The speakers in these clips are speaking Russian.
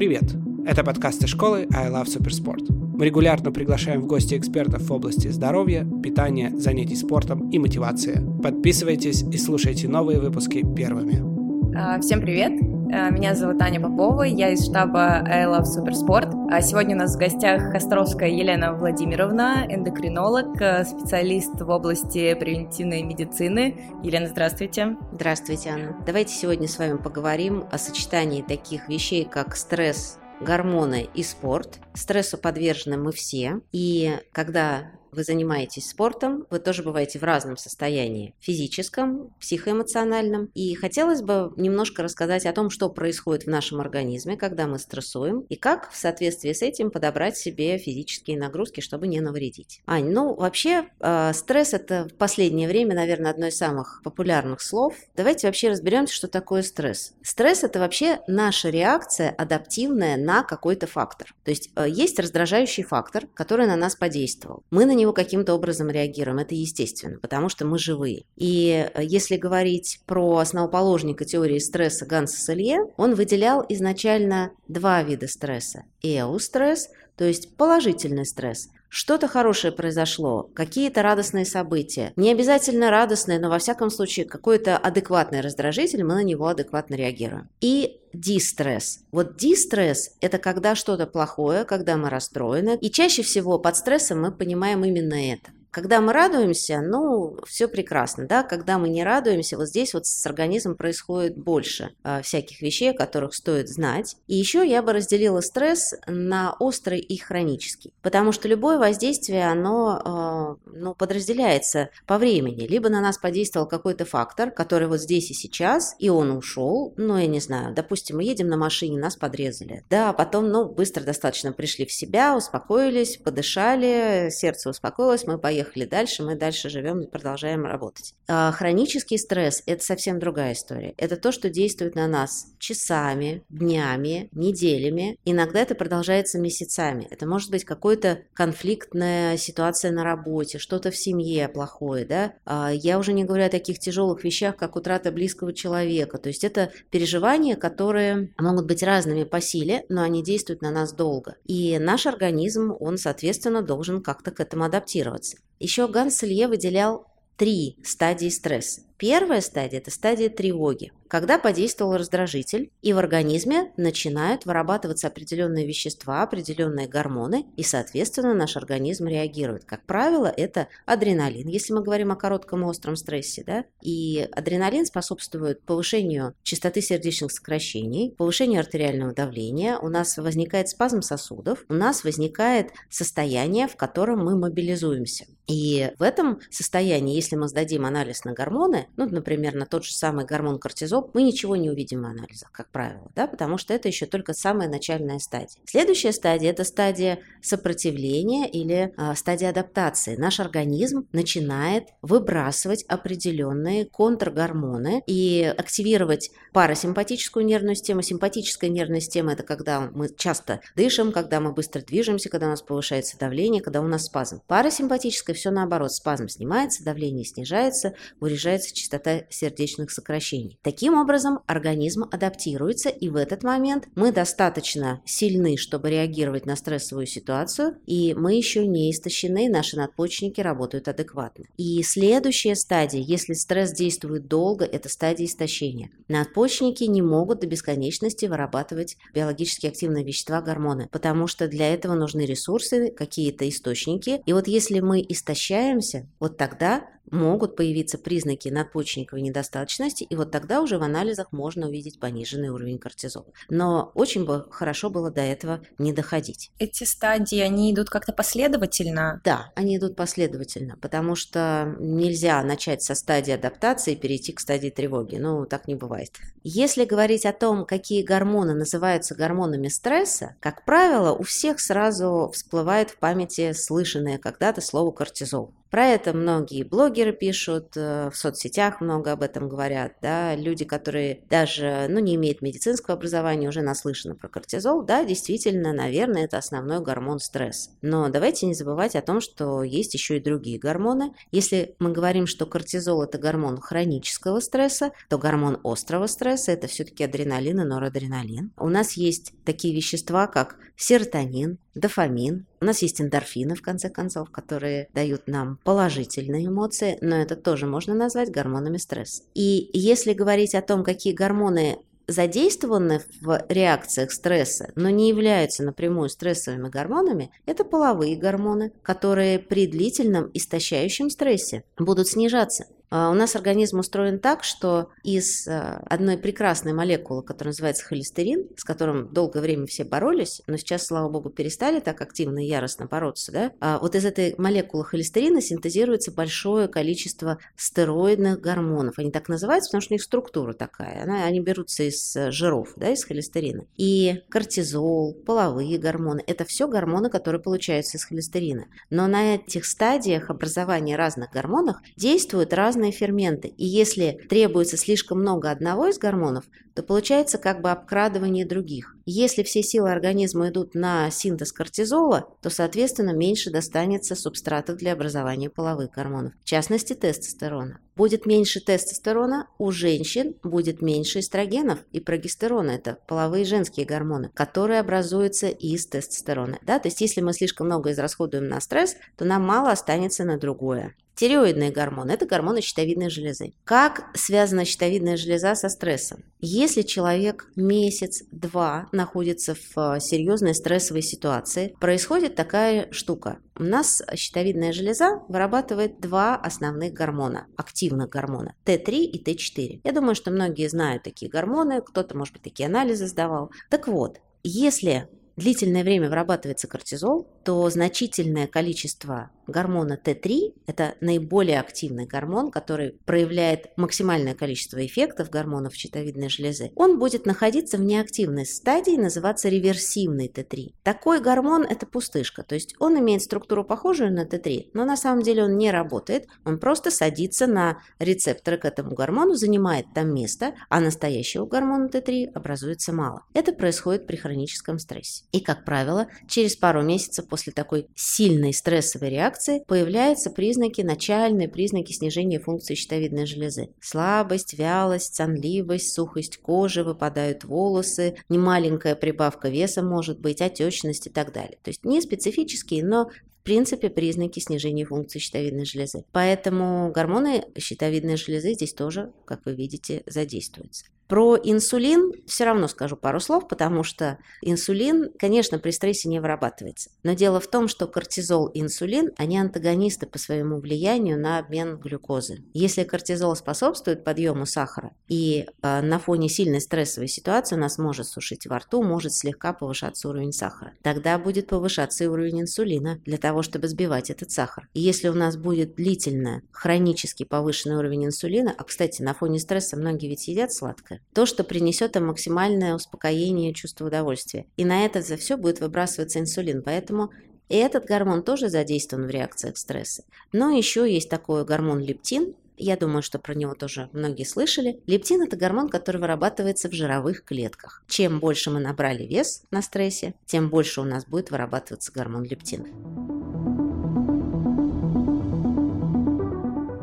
Привет! Это подкасты школы I Love Supersport. Мы регулярно приглашаем в гости экспертов в области здоровья, питания, занятий спортом и мотивации. Подписывайтесь и слушайте новые выпуски первыми. А, всем привет! А, меня зовут Аня Попова, я из штаба I Love Supersport. А сегодня у нас в гостях Костровская Елена Владимировна, эндокринолог, специалист в области превентивной медицины. Елена, здравствуйте. Здравствуйте, Анна. Давайте сегодня с вами поговорим о сочетании таких вещей, как стресс, гормоны и спорт. Стрессу подвержены мы все. И когда вы занимаетесь спортом, вы тоже бываете в разном состоянии, физическом, психоэмоциональном. И хотелось бы немножко рассказать о том, что происходит в нашем организме, когда мы стрессуем, и как в соответствии с этим подобрать себе физические нагрузки, чтобы не навредить. Ань, ну вообще э, стресс это в последнее время, наверное, одно из самых популярных слов. Давайте вообще разберемся, что такое стресс. Стресс это вообще наша реакция адаптивная на какой-то фактор. То есть э, есть раздражающий фактор, который на нас подействовал. Мы на него каким-то образом реагируем. Это естественно, потому что мы живые. И э, если говорить про основоположника теории стресса Ганса Селье, он выделял изначально два вида стресса. Эустресс, то есть положительный стресс, что-то хорошее произошло, какие-то радостные события. Не обязательно радостные, но во всяком случае какой-то адекватный раздражитель, мы на него адекватно реагируем. И дистресс. Вот дистресс – это когда что-то плохое, когда мы расстроены. И чаще всего под стрессом мы понимаем именно это. Когда мы радуемся, ну, все прекрасно, да, когда мы не радуемся, вот здесь вот с организмом происходит больше э, всяких вещей, о которых стоит знать. И еще я бы разделила стресс на острый и хронический, потому что любое воздействие, оно, э, ну, подразделяется по времени. Либо на нас подействовал какой-то фактор, который вот здесь и сейчас, и он ушел, ну, я не знаю, допустим, мы едем на машине, нас подрезали, да, потом, ну, быстро достаточно пришли в себя, успокоились, подышали, сердце успокоилось, мы поехали поехали дальше, мы дальше живем и продолжаем работать. А хронический стресс – это совсем другая история. Это то, что действует на нас часами, днями, неделями. Иногда это продолжается месяцами. Это может быть какая-то конфликтная ситуация на работе, что-то в семье плохое, да. А я уже не говорю о таких тяжелых вещах, как утрата близкого человека. То есть это переживания, которые могут быть разными по силе, но они действуют на нас долго. И наш организм, он, соответственно, должен как-то к этому адаптироваться. Еще Ганс Илье выделял три стадии стресса. Первая стадия – это стадия тревоги, когда подействовал раздражитель, и в организме начинают вырабатываться определенные вещества, определенные гормоны, и, соответственно, наш организм реагирует. Как правило, это адреналин, если мы говорим о коротком остром стрессе, да, и адреналин способствует повышению частоты сердечных сокращений, повышению артериального давления, у нас возникает спазм сосудов, у нас возникает состояние, в котором мы мобилизуемся. И в этом состоянии, если мы сдадим анализ на гормоны, ну, например, на тот же самый гормон кортизол, мы ничего не увидим в анализах, как правило, да, потому что это еще только самая начальная стадия. Следующая стадия – это стадия сопротивления или э, стадия адаптации. Наш организм начинает выбрасывать определенные контргормоны и активировать парасимпатическую нервную систему. Симпатическая нервная система – это когда мы часто дышим, когда мы быстро движемся, когда у нас повышается давление, когда у нас спазм. Парасимпатическая – все наоборот, спазм снимается, давление снижается, урежается частота сердечных сокращений. Таким образом, организм адаптируется, и в этот момент мы достаточно сильны, чтобы реагировать на стрессовую ситуацию, и мы еще не истощены, наши надпочечники работают адекватно. И следующая стадия, если стресс действует долго, это стадия истощения. Надпочечники не могут до бесконечности вырабатывать биологически активные вещества, гормоны, потому что для этого нужны ресурсы, какие-то источники. И вот если мы истощаемся, вот тогда могут появиться признаки надпочечниковой недостаточности, и вот тогда уже в анализах можно увидеть пониженный уровень кортизола. Но очень бы хорошо было до этого не доходить. Эти стадии, они идут как-то последовательно? Да, они идут последовательно, потому что нельзя начать со стадии адаптации и перейти к стадии тревоги. Ну, так не бывает. Если говорить о том, какие гормоны называются гормонами стресса, как правило, у всех сразу всплывает в памяти слышанное когда-то слово кортизол. Про это многие блогеры пишут, э, в соцсетях много об этом говорят, да, люди, которые даже, ну, не имеют медицинского образования, уже наслышаны про кортизол, да, действительно, наверное, это основной гормон стресса. Но давайте не забывать о том, что есть еще и другие гормоны. Если мы говорим, что кортизол – это гормон хронического стресса, то гормон острого стресса – это все-таки адреналин и норадреналин. У нас есть такие вещества, как серотонин, дофамин. У нас есть эндорфины, в конце концов, которые дают нам положительные эмоции, но это тоже можно назвать гормонами стресса. И если говорить о том, какие гормоны задействованы в реакциях стресса, но не являются напрямую стрессовыми гормонами, это половые гормоны, которые при длительном истощающем стрессе будут снижаться. А, у нас организм устроен так, что из а, одной прекрасной молекулы, которая называется холестерин, с которым долгое время все боролись, но сейчас, слава богу, перестали так активно и яростно бороться, да, а вот из этой молекулы холестерина синтезируется большое количество стероидных гормонов. Они так называются, потому что у них структура такая. Она, они берутся из э, жиров, да, из холестерина. И кортизол, половые гормоны – это все гормоны, которые получаются из холестерина. Но на этих стадиях образования разных гормонов действуют разные разные ферменты, и если требуется слишком много одного из гормонов, то получается как бы обкрадывание других. Если все силы организма идут на синтез кортизола, то, соответственно, меньше достанется субстратов для образования половых гормонов, в частности тестостерона. Будет меньше тестостерона, у женщин будет меньше эстрогенов и прогестерона, это половые женские гормоны, которые образуются из тестостерона. Да? То есть если мы слишком много израсходуем на стресс, то нам мало останется на другое. Тиреоидные гормоны – это гормоны щитовидной железы. Как связана щитовидная железа со стрессом? Если человек месяц-два находится в э, серьезной стрессовой ситуации, происходит такая штука. У нас щитовидная железа вырабатывает два основных гормона, активных гормона – Т3 и Т4. Я думаю, что многие знают такие гормоны, кто-то, может быть, такие анализы сдавал. Так вот, если длительное время вырабатывается кортизол, то значительное количество гормона Т3, это наиболее активный гормон, который проявляет максимальное количество эффектов гормонов щитовидной железы, он будет находиться в неактивной стадии, называться реверсивный Т3. Такой гормон – это пустышка, то есть он имеет структуру похожую на Т3, но на самом деле он не работает, он просто садится на рецепторы к этому гормону, занимает там место, а настоящего гормона Т3 образуется мало. Это происходит при хроническом стрессе. И, как правило, через пару месяцев после такой сильной стрессовой реакции появляются признаки, начальные признаки снижения функции щитовидной железы. Слабость, вялость, сонливость, сухость кожи, выпадают волосы, немаленькая прибавка веса может быть, отечность и так далее. То есть не специфические, но в принципе, признаки снижения функции щитовидной железы. Поэтому гормоны щитовидной железы здесь тоже, как вы видите, задействуются. Про инсулин все равно скажу пару слов, потому что инсулин, конечно, при стрессе не вырабатывается. Но дело в том, что кортизол и инсулин, они антагонисты по своему влиянию на обмен глюкозы. Если кортизол способствует подъему сахара, и э, на фоне сильной стрессовой ситуации у нас может сушить во рту, может слегка повышаться уровень сахара, тогда будет повышаться и уровень инсулина для того, чтобы сбивать этот сахар. И если у нас будет длительно хронически повышенный уровень инсулина, а, кстати, на фоне стресса многие ведь едят сладкое, то, что принесет им максимальное успокоение и чувство удовольствия. И на это за все будет выбрасываться инсулин. Поэтому и этот гормон тоже задействован в реакциях стресса. Но еще есть такой гормон лептин, я думаю, что про него тоже многие слышали. Лептин – это гормон, который вырабатывается в жировых клетках. Чем больше мы набрали вес на стрессе, тем больше у нас будет вырабатываться гормон лептин.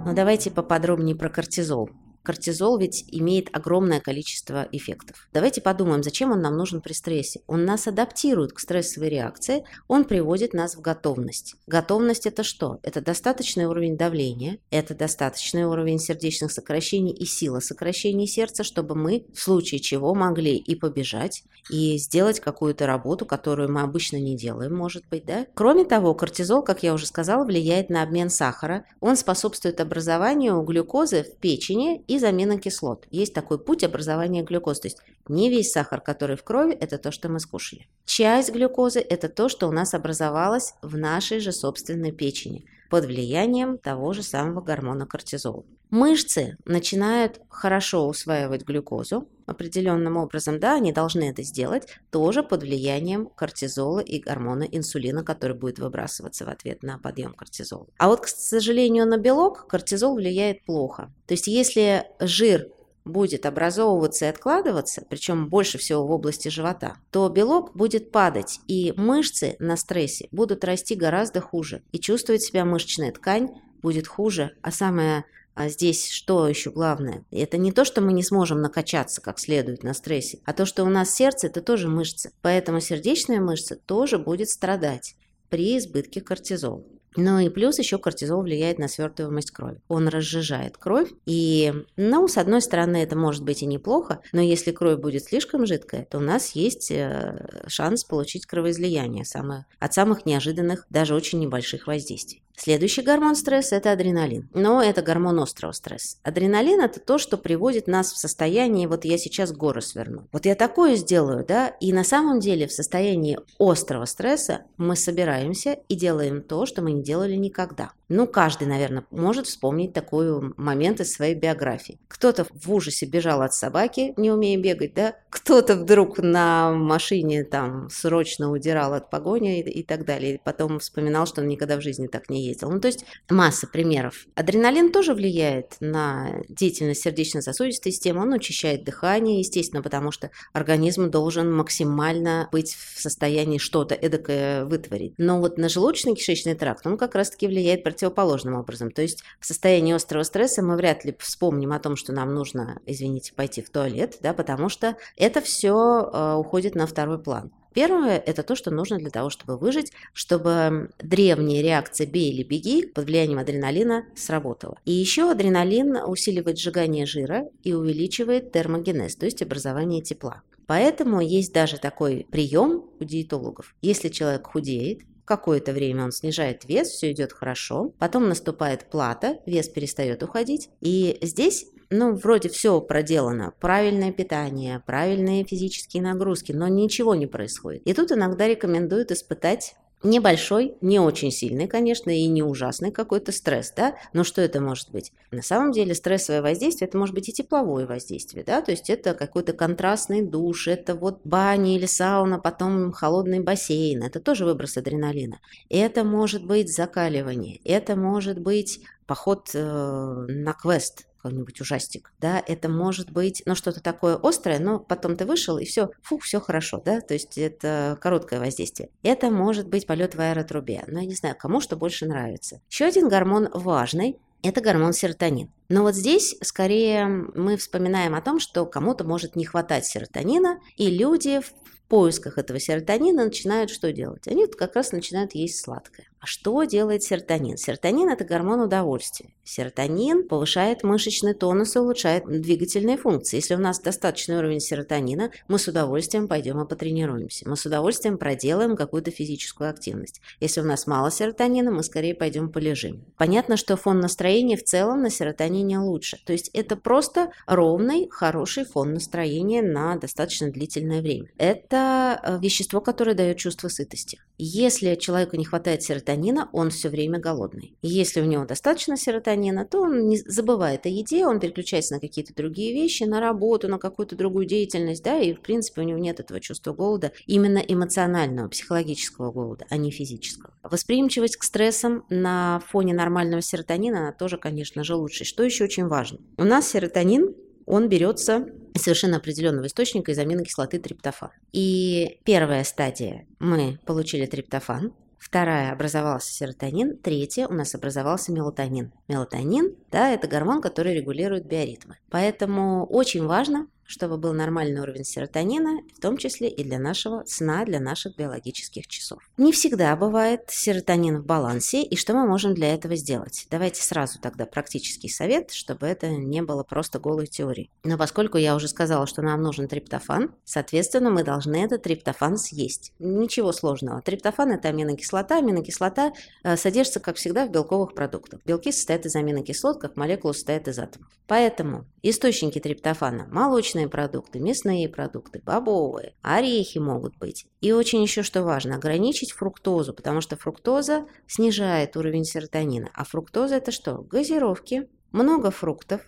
Но давайте поподробнее про кортизол. Кортизол ведь имеет огромное количество эффектов. Давайте подумаем, зачем он нам нужен при стрессе. Он нас адаптирует к стрессовой реакции, он приводит нас в готовность. Готовность это что? Это достаточный уровень давления, это достаточный уровень сердечных сокращений и сила сокращений сердца, чтобы мы в случае чего могли и побежать, и сделать какую-то работу, которую мы обычно не делаем, может быть, да? Кроме того, кортизол, как я уже сказала, влияет на обмен сахара. Он способствует образованию глюкозы в печени и замена кислот. Есть такой путь образования глюкозы. То есть не весь сахар, который в крови, это то, что мы скушали. Часть глюкозы – это то, что у нас образовалось в нашей же собственной печени под влиянием того же самого гормона кортизола. Мышцы начинают хорошо усваивать глюкозу, определенным образом, да, они должны это сделать, тоже под влиянием кортизола и гормона инсулина, который будет выбрасываться в ответ на подъем кортизола. А вот, к сожалению, на белок кортизол влияет плохо. То есть если жир будет образовываться и откладываться, причем больше всего в области живота, то белок будет падать, и мышцы на стрессе будут расти гораздо хуже, и чувствовать себя мышечная ткань будет хуже, а самое а здесь что еще главное? Это не то, что мы не сможем накачаться как следует на стрессе, а то, что у нас сердце – это тоже мышцы. Поэтому сердечная мышца тоже будет страдать при избытке кортизола. Ну и плюс еще кортизол влияет на свертываемость крови. Он разжижает кровь. И, ну, с одной стороны, это может быть и неплохо, но если кровь будет слишком жидкая, то у нас есть э, шанс получить кровоизлияние самое, от самых неожиданных, даже очень небольших воздействий. Следующий гормон стресса – это адреналин. Но это гормон острого стресса. Адреналин – это то, что приводит нас в состояние «вот я сейчас горы сверну». Вот я такое сделаю, да? И на самом деле в состоянии острого стресса мы собираемся и делаем то, что мы не делали никогда. Ну, каждый, наверное, может вспомнить такой момент из своей биографии. Кто-то в ужасе бежал от собаки, не умея бегать, да? Кто-то вдруг на машине там срочно удирал от погони и, и так далее. И потом вспоминал, что он никогда в жизни так не ездил. Ну, то есть масса примеров. Адреналин тоже влияет на деятельность сердечно-сосудистой системы. Он очищает дыхание, естественно, потому что организм должен максимально быть в состоянии что-то эдакое вытворить. Но вот на желудочно-кишечный тракт он как раз-таки влияет противоположным образом. То есть в состоянии острого стресса мы вряд ли вспомним о том, что нам нужно, извините, пойти в туалет, да, потому что это все э, уходит на второй план. Первое – это то, что нужно для того, чтобы выжить, чтобы древняя реакция «бей или беги» под влиянием адреналина сработала. И еще адреналин усиливает сжигание жира и увеличивает термогенез, то есть образование тепла. Поэтому есть даже такой прием у диетологов. Если человек худеет, Какое-то время он снижает вес, все идет хорошо. Потом наступает плата, вес перестает уходить. И здесь ну, вроде все проделано, правильное питание, правильные физические нагрузки, но ничего не происходит. И тут иногда рекомендуют испытать Небольшой, не очень сильный, конечно, и не ужасный какой-то стресс, да, но что это может быть? На самом деле стрессовое воздействие, это может быть и тепловое воздействие, да, то есть это какой-то контрастный душ, это вот баня или сауна, потом холодный бассейн, это тоже выброс адреналина. Это может быть закаливание, это может быть поход э, на квест, какой-нибудь ужастик, да, это может быть, ну, что-то такое острое, но потом ты вышел, и все, фух, все хорошо, да, то есть это короткое воздействие. Это может быть полет в аэротрубе, но я не знаю, кому что больше нравится. Еще один гормон важный, это гормон серотонин. Но вот здесь скорее мы вспоминаем о том, что кому-то может не хватать серотонина, и люди поисках этого серотонина начинают что делать? Они вот как раз начинают есть сладкое. А что делает серотонин? Серотонин – это гормон удовольствия. Серотонин повышает мышечный тонус и улучшает двигательные функции. Если у нас достаточный уровень серотонина, мы с удовольствием пойдем и потренируемся. Мы с удовольствием проделаем какую-то физическую активность. Если у нас мало серотонина, мы скорее пойдем полежим. Понятно, что фон настроения в целом на серотонине лучше. То есть это просто ровный, хороший фон настроения на достаточно длительное время. Это э, вещество, которое дает чувство сытости. Если человеку не хватает серотонина, он все время голодный. Если у него достаточно серотонина, то он не забывает о еде, он переключается на какие-то другие вещи, на работу, на какую-то другую деятельность, да, и в принципе у него нет этого чувства голода, именно эмоционального, психологического голода, а не физического. Восприимчивость к стрессам на фоне нормального серотонина, она тоже, конечно же, лучше. Что еще очень важно? У нас серотонин он берется совершенно определенного источника из аминокислоты триптофан. И первая стадия мы получили триптофан, Вторая образовался серотонин, третья у нас образовался мелатонин. Мелатонин, да, это гормон, который регулирует биоритмы. Поэтому очень важно чтобы был нормальный уровень серотонина, в том числе и для нашего сна, для наших биологических часов. Не всегда бывает серотонин в балансе, и что мы можем для этого сделать? Давайте сразу тогда практический совет, чтобы это не было просто голой теорией. Но поскольку я уже сказала, что нам нужен триптофан, соответственно, мы должны этот триптофан съесть. Ничего сложного. Триптофан – это аминокислота. Аминокислота э, содержится, как всегда, в белковых продуктах. Белки состоят из аминокислот, как молекулы состоят из атомов. Поэтому источники триптофана – молочные, молочные продукты, мясные продукты, бобовые, орехи могут быть. И очень еще что важно, ограничить фруктозу, потому что фруктоза снижает уровень серотонина. А фруктоза это что? Газировки, много фруктов,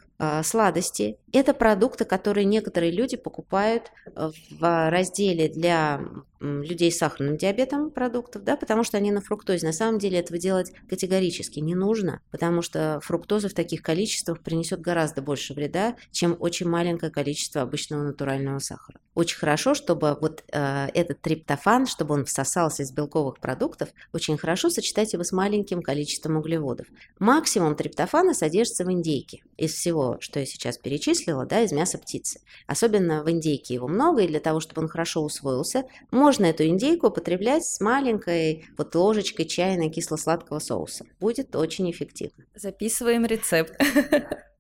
сладости. Это продукты, которые некоторые люди покупают в разделе для людей с сахарным диабетом продуктов, да, потому что они на фруктозе. На самом деле этого делать категорически не нужно, потому что фруктоза в таких количествах принесет гораздо больше вреда, чем очень маленькое количество обычного натурального сахара. Очень хорошо, чтобы вот э, этот триптофан, чтобы он всосался из белковых продуктов, очень хорошо сочетать его с маленьким количеством углеводов. Максимум триптофана содержится в индейке. Из всего, что я сейчас перечислила, да, из мяса птицы. Особенно в индейке его много, и для того, чтобы он хорошо усвоился, можно эту индейку употреблять с маленькой вот ложечкой чайной кисло-сладкого соуса. Будет очень эффективно. Записываем рецепт.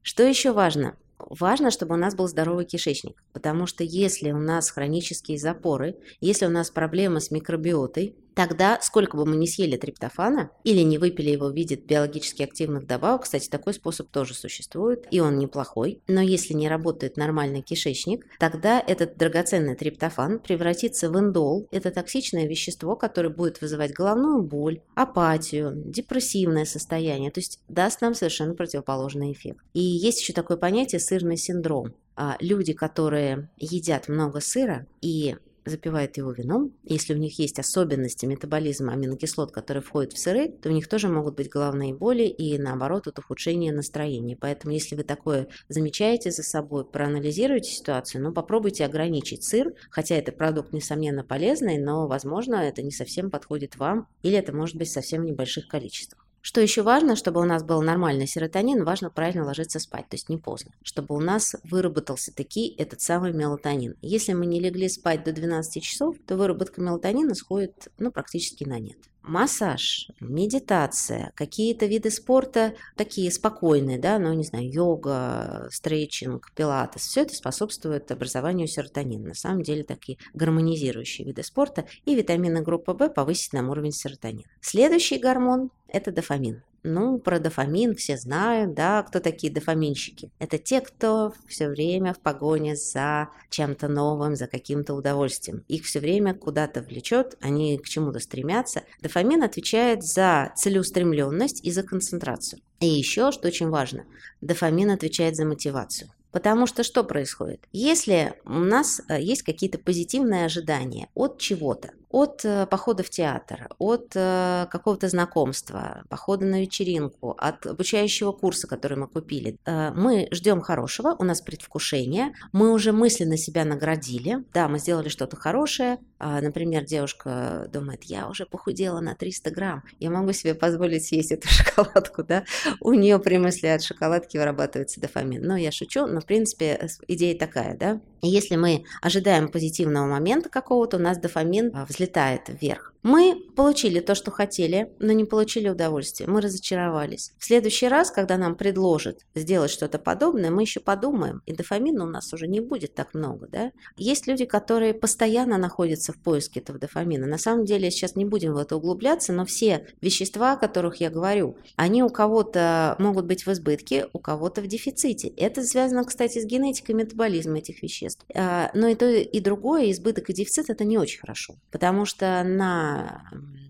Что еще важно? Важно, чтобы у нас был здоровый кишечник, потому что если у нас хронические запоры, если у нас проблемы с микробиотой, тогда сколько бы мы ни съели триптофана или не выпили его в виде биологически активных добавок, кстати, такой способ тоже существует, и он неплохой, но если не работает нормальный кишечник, тогда этот драгоценный триптофан превратится в индол, это токсичное вещество, которое будет вызывать головную боль, апатию, депрессивное состояние, то есть даст нам совершенно противоположный эффект. И есть еще такое понятие сырный синдром. А люди, которые едят много сыра и запивают его вином. Если у них есть особенности метаболизма аминокислот, которые входят в сыры, то у них тоже могут быть головные боли и, наоборот, это ухудшение настроения. Поэтому, если вы такое замечаете за собой, проанализируйте ситуацию, но попробуйте ограничить сыр, хотя это продукт, несомненно, полезный, но, возможно, это не совсем подходит вам, или это может быть совсем в небольших количествах. Что еще важно, чтобы у нас был нормальный серотонин, важно правильно ложиться спать, то есть не поздно, чтобы у нас выработался таки этот самый мелатонин. Если мы не легли спать до 12 часов, то выработка мелатонина сходит ну, практически на нет массаж, медитация, какие-то виды спорта такие спокойные, да, ну, не знаю, йога, стретчинг, пилатес, все это способствует образованию серотонина. На самом деле такие гармонизирующие виды спорта и витамины группы В повысить нам уровень серотонина. Следующий гормон – это дофамин. Ну, про дофамин все знают, да, кто такие дофаминщики. Это те, кто все время в погоне за чем-то новым, за каким-то удовольствием. Их все время куда-то влечет, они к чему-то стремятся. Дофамин отвечает за целеустремленность и за концентрацию. И еще, что очень важно, дофамин отвечает за мотивацию. Потому что что происходит? Если у нас э, есть какие-то позитивные ожидания от чего-то, от э, похода в театр, от э, какого-то знакомства, похода на вечеринку, от обучающего курса, который мы купили. Э, мы ждем хорошего, у нас предвкушение, мы уже мысленно себя наградили, да, мы сделали что-то хорошее, а, например, девушка думает, я уже похудела на 300 грамм, я могу себе позволить съесть эту шоколадку, да, у нее при мысли от шоколадки вырабатывается дофамин. Но я шучу, но в принципе идея такая, да. Если мы ожидаем позитивного момента какого-то, у нас дофамин взлетает взлетает вверх. Мы получили то, что хотели, но не получили удовольствия. Мы разочаровались. В следующий раз, когда нам предложат сделать что-то подобное, мы еще подумаем, и дофамина у нас уже не будет так много. Да? Есть люди, которые постоянно находятся в поиске этого дофамина. На самом деле, сейчас не будем в это углубляться, но все вещества, о которых я говорю, они у кого-то могут быть в избытке, у кого-то в дефиците. Это связано, кстати, с генетикой метаболизма этих веществ. А, но и то, и другое, избыток и дефицит, это не очень хорошо, потому что на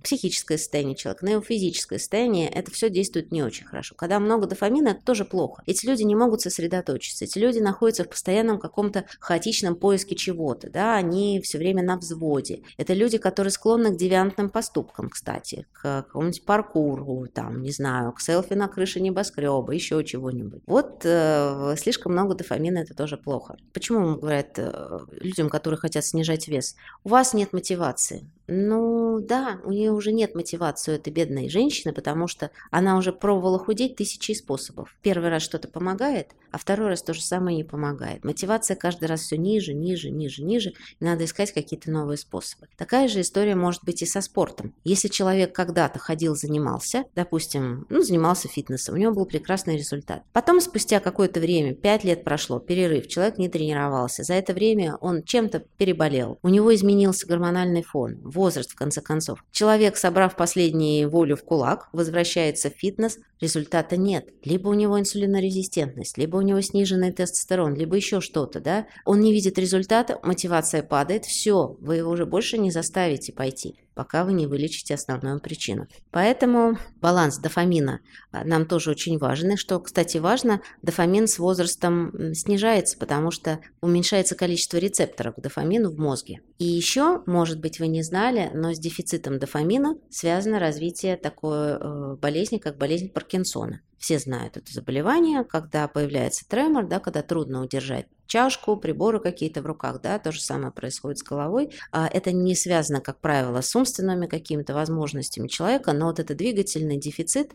психическое состояние человека, на его физическое состояние, это все действует не очень хорошо. Когда много дофамина, это тоже плохо. Эти люди не могут сосредоточиться, эти люди находятся в постоянном каком-то хаотичном поиске чего-то, да, они все время на взводе. Это люди, которые склонны к девиантным поступкам, кстати, к какому-нибудь паркуру, там, не знаю, к селфи на крыше небоскреба, еще чего-нибудь. Вот э, слишком много дофамина, это тоже плохо. Почему говорят э, людям, которые хотят снижать вес? У вас нет мотивации. Ну да, у нее уже нет мотивации у этой бедной женщины, потому что она уже пробовала худеть тысячи способов. Первый раз что-то помогает, а второй раз то же самое не помогает. Мотивация каждый раз все ниже, ниже, ниже, ниже, и надо искать какие-то новые способы. Такая же история может быть и со спортом. Если человек когда-то ходил, занимался, допустим, ну, занимался фитнесом, у него был прекрасный результат. Потом, спустя какое-то время, 5 лет прошло, перерыв, человек не тренировался, за это время он чем-то переболел, у него изменился гормональный фон, возраст, в конце концов. Человек, собрав последние волю в кулак, возвращается в фитнес, результата нет. Либо у него инсулинорезистентность, либо у него сниженный тестостерон, либо еще что-то, да. Он не видит результата, мотивация падает, все, вы его уже больше не заставите пойти. Пока вы не вылечите основную причину. Поэтому баланс дофамина а, нам тоже очень важен. И что, кстати, важно, дофамин с возрастом снижается, потому что уменьшается количество рецепторов к дофамину в мозге. И еще, может быть, вы не знали, но с дефицитом дофамина связано развитие такой э, болезни, как болезнь Паркинсона. Все знают это заболевание, когда появляется тремор, да, когда трудно удержать чашку, приборы какие-то в руках, да, то же самое происходит с головой. А это не связано, как правило, с умственными какими-то возможностями человека, но вот этот двигательный дефицит,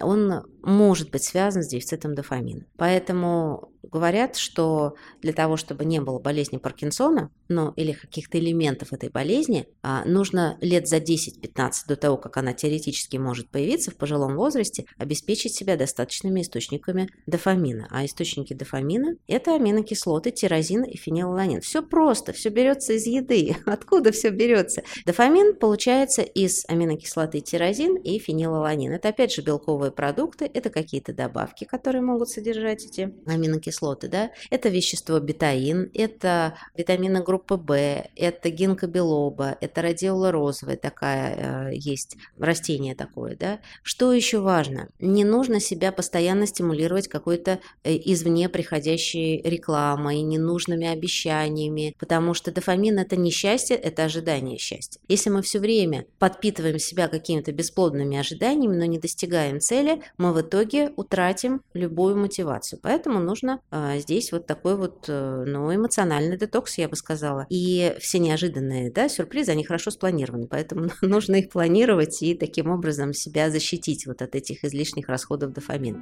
он может быть связан с дефицитом дофамина. Поэтому говорят, что для того, чтобы не было болезни Паркинсона, ну или каких-то элементов этой болезни, а, нужно лет за 10-15 до того, как она теоретически может появиться в пожилом возрасте, обеспечить себя достаточными источниками дофамина. А источники дофамина – это аминокислоты, тирозин и фенилаланин. Все просто, все берется из еды. Откуда все берется? Дофамин получается из аминокислоты тирозин и фенилаланин. Это опять же белковые продукты, это какие-то добавки, которые могут содержать эти аминокислоты кислоты, да, это вещество бетаин, это витамины группы В, это гинка белоба, это радиола розовая такая э, есть, растение такое, да. Что еще важно? Не нужно себя постоянно стимулировать какой-то э, извне приходящей рекламой, ненужными обещаниями, потому что дофамин это не счастье, это ожидание счастья. Если мы все время подпитываем себя какими-то бесплодными ожиданиями, но не достигаем цели, мы в итоге утратим любую мотивацию. Поэтому нужно а, здесь вот такой вот, э, ну, эмоциональный детокс, я бы сказала. И все неожиданные, да, сюрпризы, они хорошо спланированы, поэтому нужно их планировать и таким образом себя защитить вот от этих излишних расходов дофамина.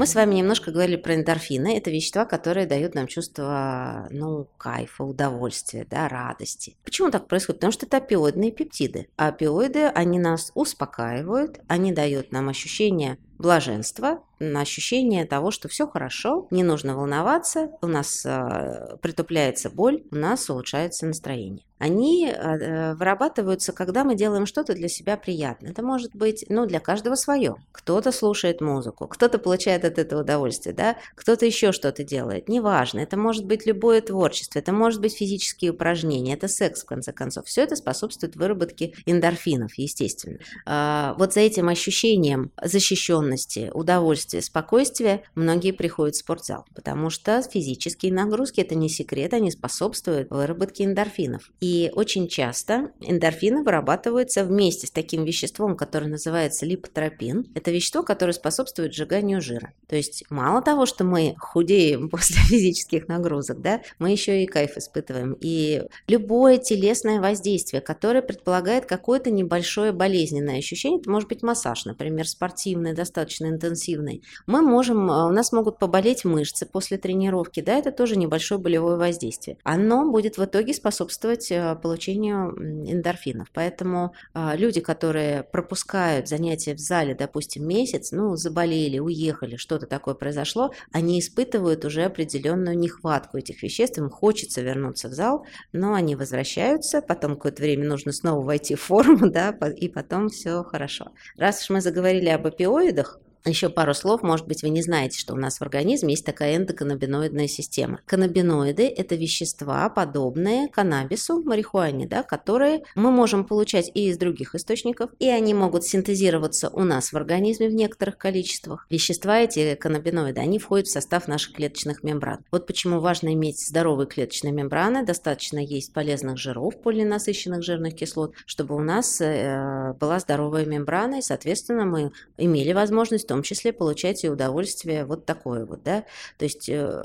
Мы с вами немножко говорили про эндорфины. Это вещества, которые дают нам чувство, ну, кайфа, удовольствия, да, радости. Почему так происходит? Потому что это опиоидные пептиды. А опиоиды, они нас успокаивают, они дают нам ощущение блаженства, на ощущение того, что все хорошо, не нужно волноваться, у нас э, притупляется боль, у нас улучшается настроение. Они э, вырабатываются, когда мы делаем что-то для себя приятное. Это может быть, ну, для каждого свое. Кто-то слушает музыку, кто-то получает от этого удовольствие, да, кто-то еще что-то делает. Неважно, это может быть любое творчество, это может быть физические упражнения, это секс, в конце концов. Все это способствует выработке эндорфинов, естественно. А, вот за этим ощущением защищенности, удовольствия, удовольствие, спокойствие, многие приходят в спортзал, потому что физические нагрузки, это не секрет, они способствуют выработке эндорфинов. И очень часто эндорфины вырабатываются вместе с таким веществом, которое называется липотропин. Это вещество, которое способствует сжиганию жира. То есть мало того, что мы худеем после физических нагрузок, да, мы еще и кайф испытываем. И любое телесное воздействие, которое предполагает какое-то небольшое болезненное ощущение, это может быть массаж, например, спортивный, достаточно интенсивный, мы можем, э, у нас могут поболеть мышцы после тренировки, да, это тоже небольшое болевое воздействие. Оно будет в итоге способствовать э, получению эндорфинов. Поэтому э, люди, которые пропускают занятия в зале, допустим, месяц, ну, заболели, уехали, что-то такое произошло, они испытывают уже определенную нехватку этих веществ, им хочется вернуться в зал, но они возвращаются, потом какое-то время нужно снова войти в форму, да, и потом все хорошо. Раз уж мы заговорили об опиоидах, еще пару слов, может быть, вы не знаете, что у нас в организме есть такая эндоканнабиноидная система. Каннабиноиды – это вещества, подобные каннабису, марихуане, да, которые мы можем получать и из других источников, и они могут синтезироваться у нас в организме в некоторых количествах. Вещества эти, каннабиноиды, они входят в состав наших клеточных мембран. Вот почему важно иметь здоровые клеточные мембраны, достаточно есть полезных жиров, полиненасыщенных жирных кислот, чтобы у нас э, была здоровая мембрана, и, соответственно, мы имели возможность том числе получать и удовольствие вот такое вот, да. То есть э,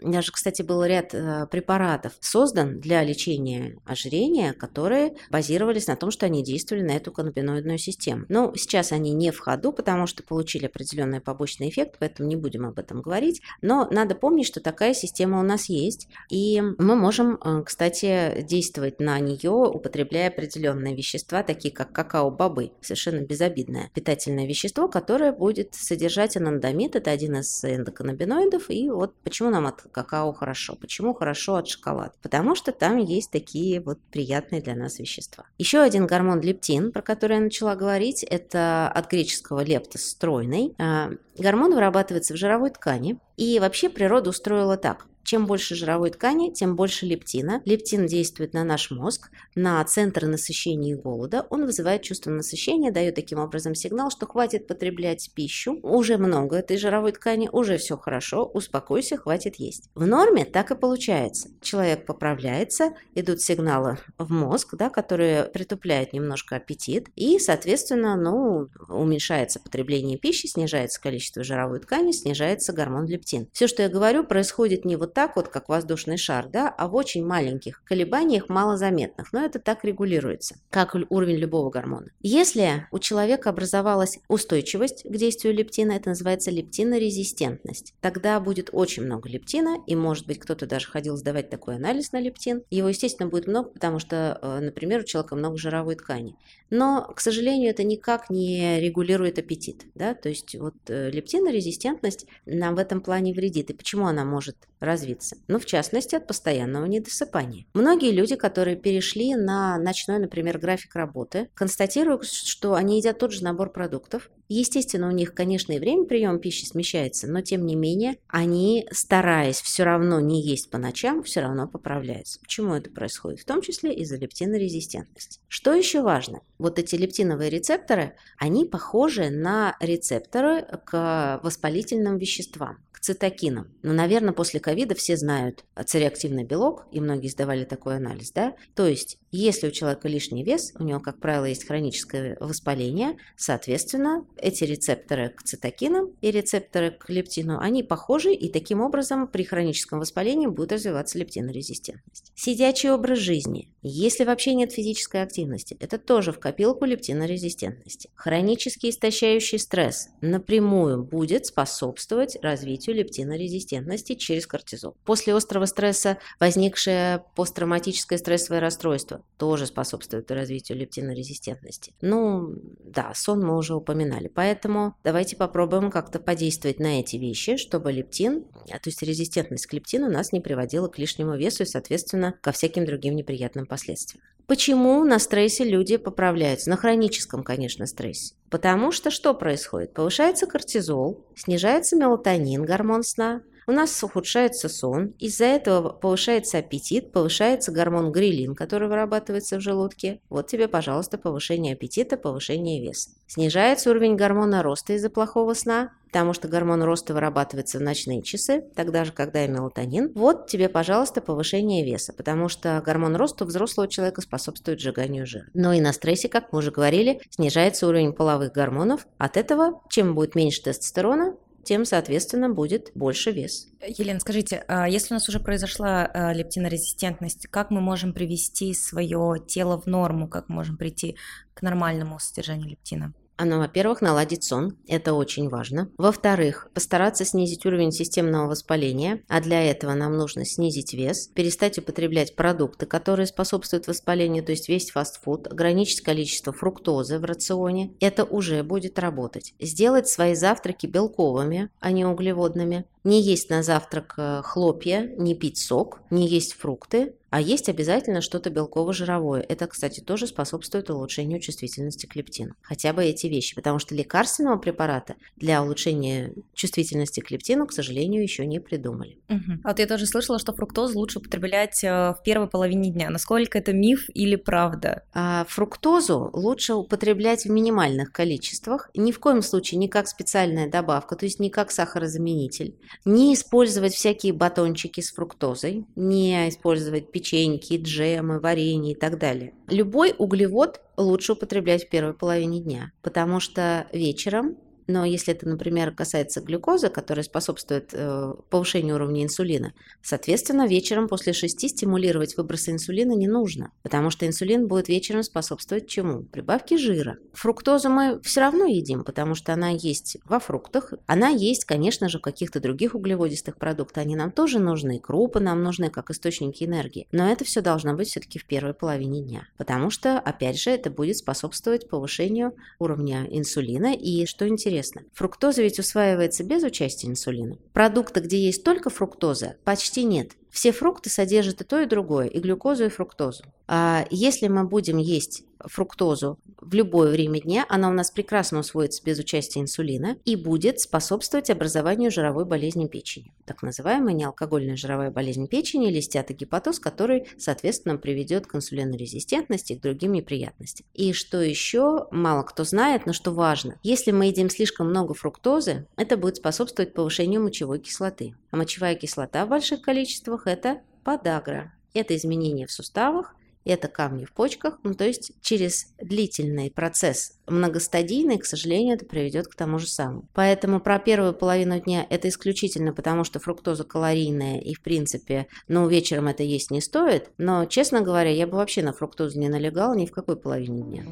у меня же, кстати, был ряд э, препаратов создан для лечения ожирения, которые базировались на том, что они действовали на эту каннабиноидную систему. Но сейчас они не в ходу, потому что получили определенный побочный эффект, поэтому не будем об этом говорить. Но надо помнить, что такая система у нас есть, и мы можем, э, кстати, действовать на нее, употребляя определенные вещества, такие как какао-бобы, совершенно безобидное питательное вещество, которое будет будет содержать анандамид, это один из эндоканнабиноидов, и вот почему нам от какао хорошо, почему хорошо от шоколада, потому что там есть такие вот приятные для нас вещества. Еще один гормон лептин, про который я начала говорить, это от греческого лептос – стройный. А, гормон вырабатывается в жировой ткани, и вообще природа устроила так. Чем больше жировой ткани, тем больше лептина. Лептин действует на наш мозг, на центр насыщения и голода. Он вызывает чувство насыщения, дает таким образом сигнал, что хватит потреблять пищу, уже много этой жировой ткани, уже все хорошо, успокойся, хватит есть. В норме так и получается. Человек поправляется, идут сигналы в мозг, да, которые притупляют немножко аппетит, и, соответственно, ну, уменьшается потребление пищи, снижается количество жировой ткани, снижается гормон лептин. Все, что я говорю, происходит не вот так вот, как воздушный шар, да, а в очень маленьких колебаниях, малозаметных, но это так регулируется, как уровень любого гормона. Если у человека образовалась устойчивость к действию лептина, это называется лептинорезистентность, тогда будет очень много лептина, и может быть кто-то даже ходил сдавать такой анализ на лептин. Его, естественно, будет много, потому что, э, например, у человека много жировой ткани. Но, к сожалению, это никак не регулирует аппетит. Да? То есть вот э, лептинорезистентность нам в этом плане вредит. И почему она может развиться? Ну, в частности, от постоянного недосыпания. Многие люди, которые перешли на ночной, например, график работы, констатируют, что они едят тот же набор продуктов, Естественно, у них, конечно, и время приема пищи смещается, но тем не менее они, стараясь все равно не есть по ночам, все равно поправляются. Почему это происходит? В том числе из-за лептинорезистентности. Что еще важно? Вот эти лептиновые рецепторы, они похожи на рецепторы к воспалительным веществам цитокином. Но, наверное, после ковида все знают цереактивный белок, и многие сдавали такой анализ, да? То есть, если у человека лишний вес, у него, как правило, есть хроническое воспаление, соответственно, эти рецепторы к цитокинам и рецепторы к лептину, они похожи, и таким образом при хроническом воспалении будет развиваться лептинорезистентность. Сидячий образ жизни. Если вообще нет физической активности, это тоже в копилку лептинорезистентности. Хронический истощающий стресс напрямую будет способствовать развитию лептинорезистентности через кортизол. После острого стресса возникшее посттравматическое стрессовое расстройство тоже способствует развитию лептинорезистентности. Ну, да, сон мы уже упоминали, поэтому давайте попробуем как-то подействовать на эти вещи, чтобы лептин, а, то есть резистентность к лептину нас не приводила к лишнему весу и, соответственно, ко всяким другим неприятным последствиям. Почему на стрессе люди поправляются? На хроническом, конечно, стрессе. Потому что что происходит? Повышается кортизол, снижается мелатонин, гормон сна, у нас ухудшается сон, из-за этого повышается аппетит, повышается гормон грилин, который вырабатывается в желудке. Вот тебе, пожалуйста, повышение аппетита, повышение веса. Снижается уровень гормона роста из-за плохого сна, потому что гормон роста вырабатывается в ночные часы, тогда же, когда и мелатонин. Вот тебе, пожалуйста, повышение веса, потому что гормон роста у взрослого человека способствует сжиганию жира. Но и на стрессе, как мы уже говорили, снижается уровень половых гормонов. От этого, чем будет меньше тестостерона, тем, соответственно, будет больше вес. Елена, скажите, а если у нас уже произошла а, лептинорезистентность, как мы можем привести свое тело в норму, как мы можем прийти к нормальному содержанию лептина? Оно, во-первых, наладить сон, это очень важно. Во-вторых, постараться снизить уровень системного воспаления, а для этого нам нужно снизить вес, перестать употреблять продукты, которые способствуют воспалению, то есть весь фастфуд, ограничить количество фруктозы в рационе. Это уже будет работать. Сделать свои завтраки белковыми, а не углеводными. Не есть на завтрак э, хлопья, не пить сок, не есть фрукты, а есть обязательно что-то белково-жировое. Это, кстати, тоже способствует улучшению чувствительности к лептину. Хотя бы эти вещи, потому что лекарственного препарата для улучшения чувствительности к лептину, к сожалению, еще не придумали. Угу. А вот я тоже слышала, что фруктозу лучше употреблять э, в первой половине дня. Насколько это миф или правда? А фруктозу лучше употреблять в минимальных количествах, ни в коем случае не как специальная добавка, то есть не как сахарозаменитель. Не использовать всякие батончики с фруктозой, не использовать печенье печеньки, джемы, варенье и так далее. Любой углевод лучше употреблять в первой половине дня, потому что вечером но если это, например, касается глюкозы, которая способствует э, повышению уровня инсулина, соответственно, вечером после 6 стимулировать выбросы инсулина не нужно, потому что инсулин будет вечером способствовать чему? Прибавке жира. Фруктозу мы все равно едим, потому что она есть во фруктах, она есть, конечно же, в каких-то других углеводистых продуктах, они нам тоже нужны, крупы нам нужны как источники энергии, но это все должно быть все-таки в первой половине дня, потому что, опять же, это будет способствовать повышению уровня инсулина, и что интересно, интересно. Фруктоза ведь усваивается без участия инсулина. Продукты, где есть только фруктоза, почти нет. Все фрукты содержат и то, и другое, и глюкозу, и фруктозу. А если мы будем есть фруктозу в любое время дня, она у нас прекрасно усвоится без участия инсулина и будет способствовать образованию жировой болезни печени. Так называемая неалкогольная жировая болезнь печени или стеатогепатоз, который, соответственно, приведет к инсулинорезистентности и к другим неприятностям. И что еще мало кто знает, но что важно, если мы едим слишком много фруктозы, это будет способствовать повышению мочевой кислоты. А мочевая кислота в больших количествах – это подагра. Это изменения в суставах, это камни в почках, ну то есть через длительный процесс многостадийный, к сожалению, это приведет к тому же самому. Поэтому про первую половину дня это исключительно потому, что фруктоза калорийная и в принципе, ну вечером это есть не стоит, но честно говоря, я бы вообще на фруктозу не налегала ни в какой половине дня.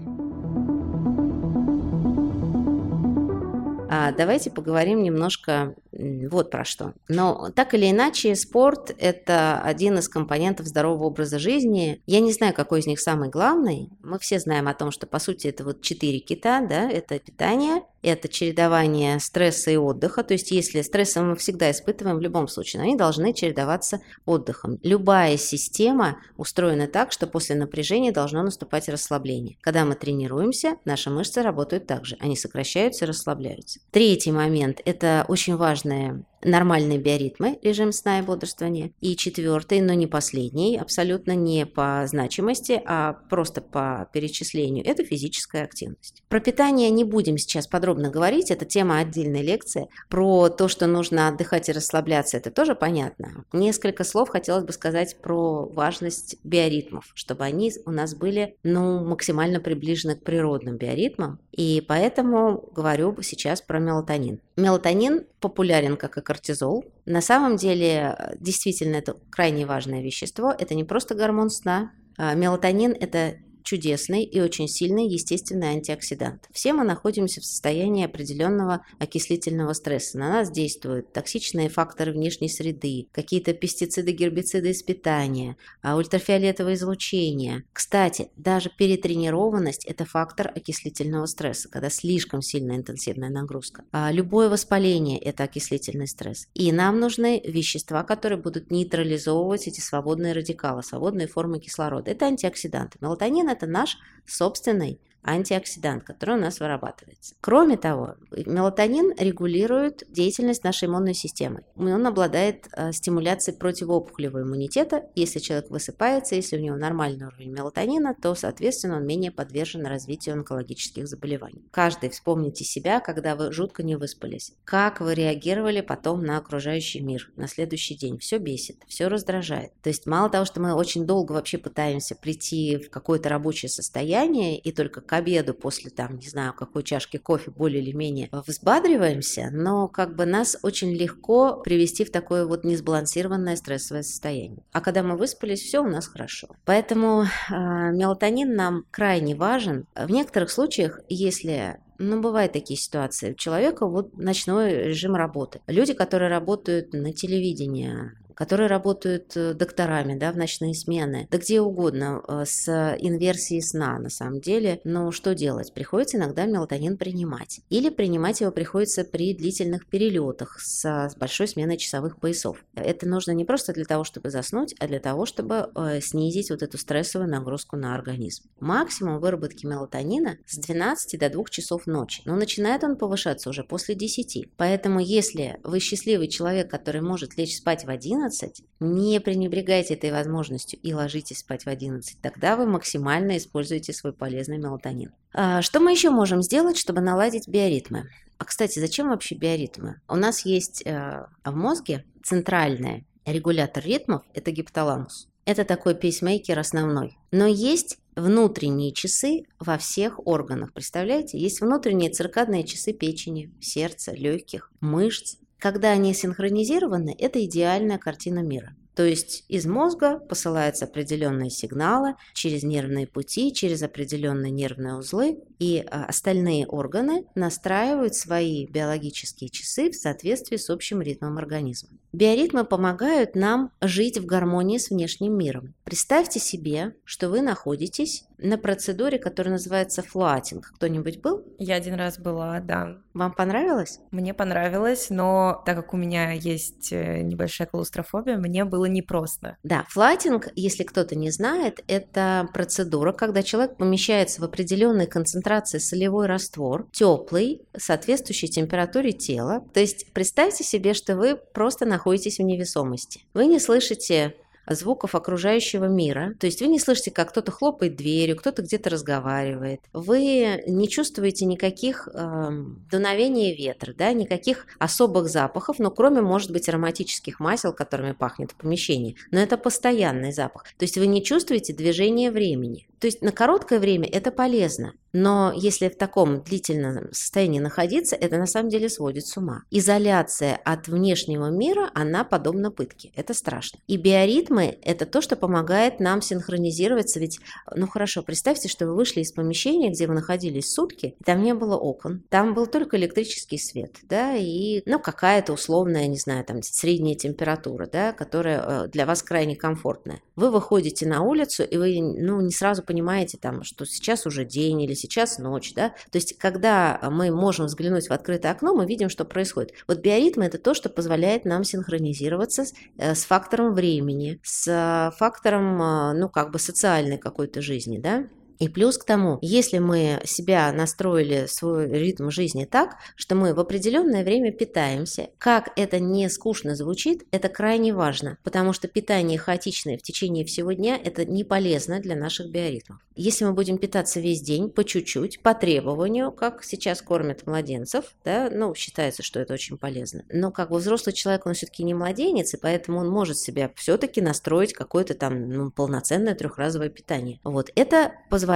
А давайте поговорим немножко вот про что. Но так или иначе, спорт – это один из компонентов здорового образа жизни. Я не знаю, какой из них самый главный. Мы все знаем о том, что, по сути, это вот четыре кита, да, это питание, это чередование стресса и отдыха. То есть, если стресс мы всегда испытываем в любом случае, но они должны чередоваться отдыхом. Любая система устроена так, что после напряжения должно наступать расслабление. Когда мы тренируемся, наши мышцы работают так же. Они сокращаются и расслабляются. Третий момент – это очень важное нормальные биоритмы, режим сна и бодрствования. И четвертый, но не последний, абсолютно не по значимости, а просто по перечислению, это физическая активность. Про питание не будем сейчас подробно говорить, это тема отдельной лекции. Про то, что нужно отдыхать и расслабляться, это тоже понятно. Несколько слов хотелось бы сказать про важность биоритмов, чтобы они у нас были ну, максимально приближены к природным биоритмам. И поэтому говорю сейчас про мелатонин. Мелатонин популярен, как и кортизол. На самом деле, действительно, это крайне важное вещество. Это не просто гормон сна. А мелатонин – это чудесный и очень сильный естественный антиоксидант. Все мы находимся в состоянии определенного окислительного стресса. На нас действуют токсичные факторы внешней среды, какие-то пестициды, гербициды из питания, а ультрафиолетовое излучение. Кстати, даже перетренированность – это фактор окислительного стресса, когда слишком сильная интенсивная нагрузка. А любое воспаление – это окислительный стресс. И нам нужны вещества, которые будут нейтрализовывать эти свободные радикалы, свободные формы кислорода. Это антиоксиданты. Мелатонин это наш собственный антиоксидант, который у нас вырабатывается. Кроме того, мелатонин регулирует деятельность нашей иммунной системы. Он обладает э, стимуляцией противоопухолевого иммунитета. Если человек высыпается, если у него нормальный уровень мелатонина, то, соответственно, он менее подвержен развитию онкологических заболеваний. Каждый вспомните себя, когда вы жутко не выспались. Как вы реагировали потом на окружающий мир на следующий день? Все бесит, все раздражает. То есть мало того, что мы очень долго вообще пытаемся прийти в какое-то рабочее состояние и только обеду после, там, не знаю, какой чашки кофе более или менее взбадриваемся, но как бы нас очень легко привести в такое вот несбалансированное стрессовое состояние. А когда мы выспались, все у нас хорошо. Поэтому э, мелатонин нам крайне важен. В некоторых случаях, если ну, бывают такие ситуации. У человека вот ночной режим работы. Люди, которые работают на телевидении, которые работают э, докторами да, в ночные смены, да где угодно, э, с инверсией сна на самом деле. Но что делать? Приходится иногда мелатонин принимать. Или принимать его приходится при длительных перелетах с, большой сменой часовых поясов. Это нужно не просто для того, чтобы заснуть, а для того, чтобы э, снизить вот эту стрессовую нагрузку на организм. Максимум выработки мелатонина с 12 до 2 часов ночи. Но начинает он повышаться уже после 10. Поэтому если вы счастливый человек, который может лечь спать в 11, 11, не пренебрегайте этой возможностью и ложитесь спать в 11. Тогда вы максимально используете свой полезный мелатонин. А что мы еще можем сделать, чтобы наладить биоритмы? А, кстати, зачем вообще биоритмы? У нас есть э, в мозге центральный регулятор ритмов – это гипоталамус. Это такой пейсмейкер основной. Но есть внутренние часы во всех органах. Представляете? Есть внутренние циркадные часы печени, сердца, легких, мышц, когда они синхронизированы, это идеальная картина мира. То есть из мозга посылаются определенные сигналы через нервные пути, через определенные нервные узлы, и а, остальные органы настраивают свои биологические часы в соответствии с общим ритмом организма. Биоритмы помогают нам жить в гармонии с внешним миром. Представьте себе, что вы находитесь на процедуре, которая называется флатинг. Кто-нибудь был? Я один раз была, да. Вам понравилось? Мне понравилось, но так как у меня есть э, небольшая клаустрофобия, мне было непросто. Да, флатинг, если кто-то не знает, это процедура, когда человек помещается в определенной концентрации солевой раствор, теплый, соответствующей температуре тела. То есть представьте себе, что вы просто находитесь в невесомости. Вы не слышите звуков окружающего мира. То есть вы не слышите, как кто-то хлопает дверью, кто-то где-то разговаривает. Вы не чувствуете никаких э, дуновений ветра, да, никаких особых запахов, но кроме, может быть, ароматических масел, которыми пахнет в помещении. Но это постоянный запах. То есть вы не чувствуете движения времени. То есть на короткое время это полезно, но если в таком длительном состоянии находиться, это на самом деле сводит с ума. Изоляция от внешнего мира, она подобна пытке. Это страшно. И биоритмы – это то, что помогает нам синхронизироваться. Ведь, ну хорошо, представьте, что вы вышли из помещения, где вы находились сутки, и там не было окон, там был только электрический свет, да, и, ну, какая-то условная, не знаю, там, средняя температура, да, которая э, для вас крайне комфортная. Вы выходите на улицу, и вы, ну, не сразу понимаете, там, что сейчас уже день или сейчас ночь, да, то есть когда мы можем взглянуть в открытое окно, мы видим, что происходит. Вот биоритмы – это то, что позволяет нам синхронизироваться с, э, с фактором времени, с фактором, э, ну, как бы социальной какой-то жизни, да, и плюс к тому, если мы себя настроили, свой ритм жизни так, что мы в определенное время питаемся, как это не скучно звучит, это крайне важно, потому что питание хаотичное в течение всего дня – это не полезно для наших биоритмов. Если мы будем питаться весь день, по чуть-чуть, по требованию, как сейчас кормят младенцев, да, ну, считается, что это очень полезно. Но как бы взрослый человек, он все-таки не младенец, и поэтому он может себя все-таки настроить какое-то там ну, полноценное трехразовое питание. Вот это позволяет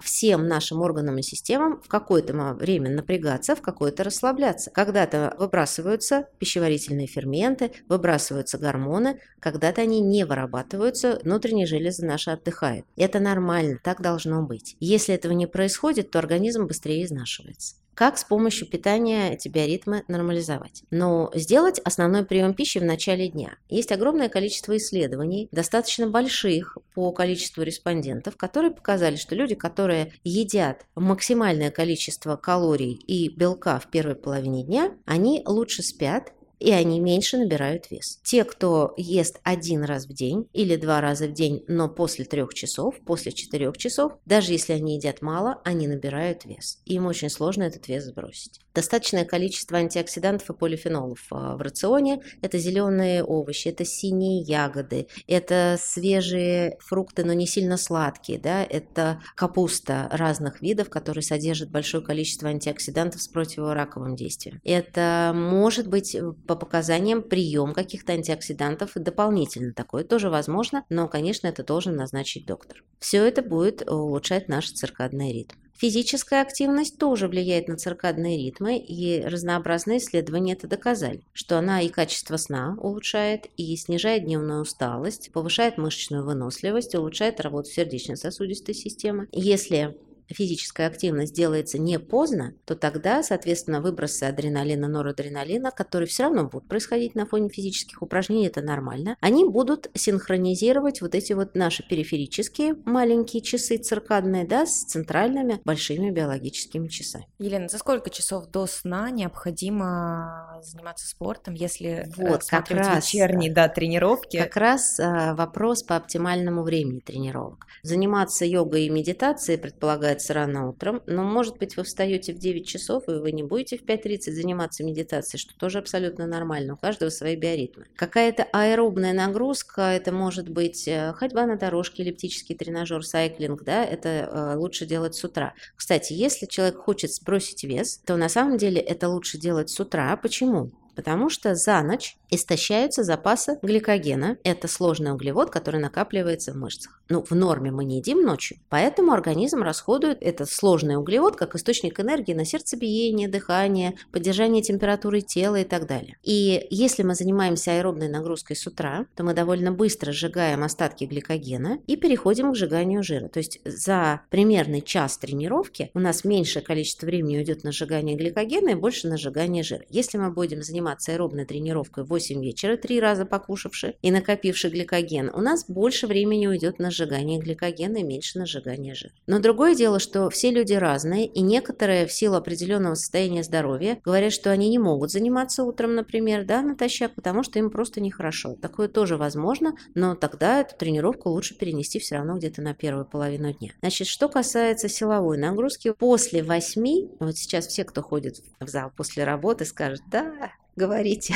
всем нашим органам и системам в какое-то время напрягаться, в какое-то расслабляться. Когда-то выбрасываются пищеварительные ферменты, выбрасываются гормоны, когда-то они не вырабатываются, внутренние железы наши отдыхают. Это нормально, так должно быть. Если этого не происходит, то организм быстрее изнашивается. Как с помощью питания эти биоритмы нормализовать? Но сделать основной прием пищи в начале дня. Есть огромное количество исследований, достаточно больших по количеству респондентов, которые показали, что люди, которые едят максимальное количество калорий и белка в первой половине дня, они лучше спят и они меньше набирают вес. Те, кто ест один раз в день или два раза в день, но после трех часов, после четырех часов, даже если они едят мало, они набирают вес. Им очень сложно этот вес сбросить. Достаточное количество антиоксидантов и полифенолов а, в рационе – это зеленые овощи, это синие ягоды, это свежие фрукты, но не сильно сладкие, да, это капуста разных видов, которые содержат большое количество антиоксидантов с противораковым действием. Это может быть по показаниям прием каких-то антиоксидантов дополнительно. Такое тоже возможно, но, конечно, это должен назначить доктор. Все это будет улучшать наш циркадный ритм. Физическая активность тоже влияет на циркадные ритмы, и разнообразные исследования это доказали, что она и качество сна улучшает, и снижает дневную усталость, повышает мышечную выносливость, улучшает работу сердечно-сосудистой системы. Если физическая активность делается не поздно, то тогда, соответственно, выбросы адреналина, норадреналина, которые все равно будут происходить на фоне физических упражнений, это нормально, они будут синхронизировать вот эти вот наши периферические маленькие часы циркадные, да, с центральными большими биологическими часами. Елена, за сколько часов до сна необходимо заниматься спортом, если э, вот, как раз, вечерние да, тренировки? Как раз а, вопрос по оптимальному времени тренировок. Заниматься йогой и медитацией предполагает просыпается рано утром, но, может быть, вы встаете в 9 часов, и вы не будете в 5.30 заниматься медитацией, что тоже абсолютно нормально, у каждого свои биоритмы. Какая-то аэробная нагрузка, это может быть э, ходьба на дорожке, эллиптический тренажер, сайклинг, да, это э, лучше делать с утра. Кстати, если человек хочет сбросить вес, то на самом деле это лучше делать с утра. Почему? Потому что за ночь истощаются запасы гликогена. Это сложный углевод, который накапливается в мышцах. Ну, в норме мы не едим ночью, поэтому организм расходует этот сложный углевод как источник энергии на сердцебиение, дыхание, поддержание температуры тела и так далее. И если мы занимаемся аэробной нагрузкой с утра, то мы довольно быстро сжигаем остатки гликогена и переходим к сжиганию жира. То есть за примерный час тренировки у нас меньшее количество времени уйдет на сжигание гликогена и больше на сжигание жира. Если мы будем заниматься заниматься аэробной тренировкой в 8 вечера, три раза покушавши и накопивши гликоген, у нас больше времени уйдет на сжигание гликогена и меньше на сжигание жира. Но другое дело, что все люди разные, и некоторые в силу определенного состояния здоровья говорят, что они не могут заниматься утром, например, да, натощак, потому что им просто нехорошо. Такое тоже возможно, но тогда эту тренировку лучше перенести все равно где-то на первую половину дня. Значит, что касается силовой нагрузки, после 8, вот сейчас все, кто ходит в зал после работы, скажут, да, говорите,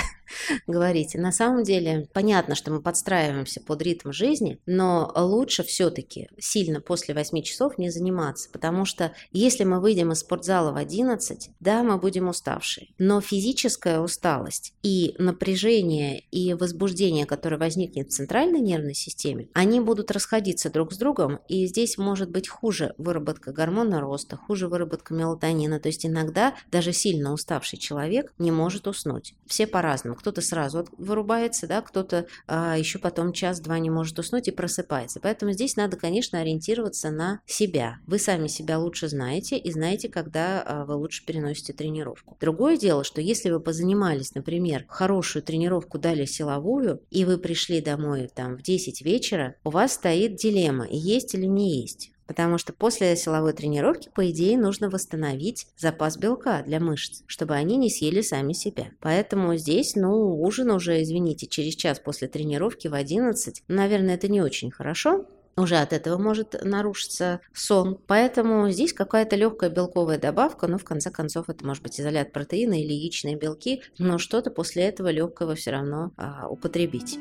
говорите. На самом деле, понятно, что мы подстраиваемся под ритм жизни, но лучше все-таки сильно после 8 часов не заниматься, потому что если мы выйдем из спортзала в 11, да, мы будем уставшие, но физическая усталость и напряжение и возбуждение, которое возникнет в центральной нервной системе, они будут расходиться друг с другом, и здесь может быть хуже выработка гормона роста, хуже выработка мелатонина, то есть иногда даже сильно уставший человек не может уснуть. Все по-разному. Кто-то сразу вырубается, да, кто-то а, еще потом час-два не может уснуть и просыпается. Поэтому здесь надо, конечно, ориентироваться на себя. Вы сами себя лучше знаете и знаете, когда а, вы лучше переносите тренировку. Другое дело, что если вы позанимались, например, хорошую тренировку дали силовую, и вы пришли домой там в 10 вечера, у вас стоит дилемма, есть или не есть. Потому что после силовой тренировки, по идее, нужно восстановить запас белка для мышц, чтобы они не съели сами себя. Поэтому здесь, ну, ужин уже, извините, через час после тренировки в 11, наверное, это не очень хорошо, уже от этого может нарушиться сон. Поэтому здесь какая-то легкая белковая добавка, но в конце концов это может быть изолят протеина или яичные белки, но что-то после этого легкого все равно а, употребить.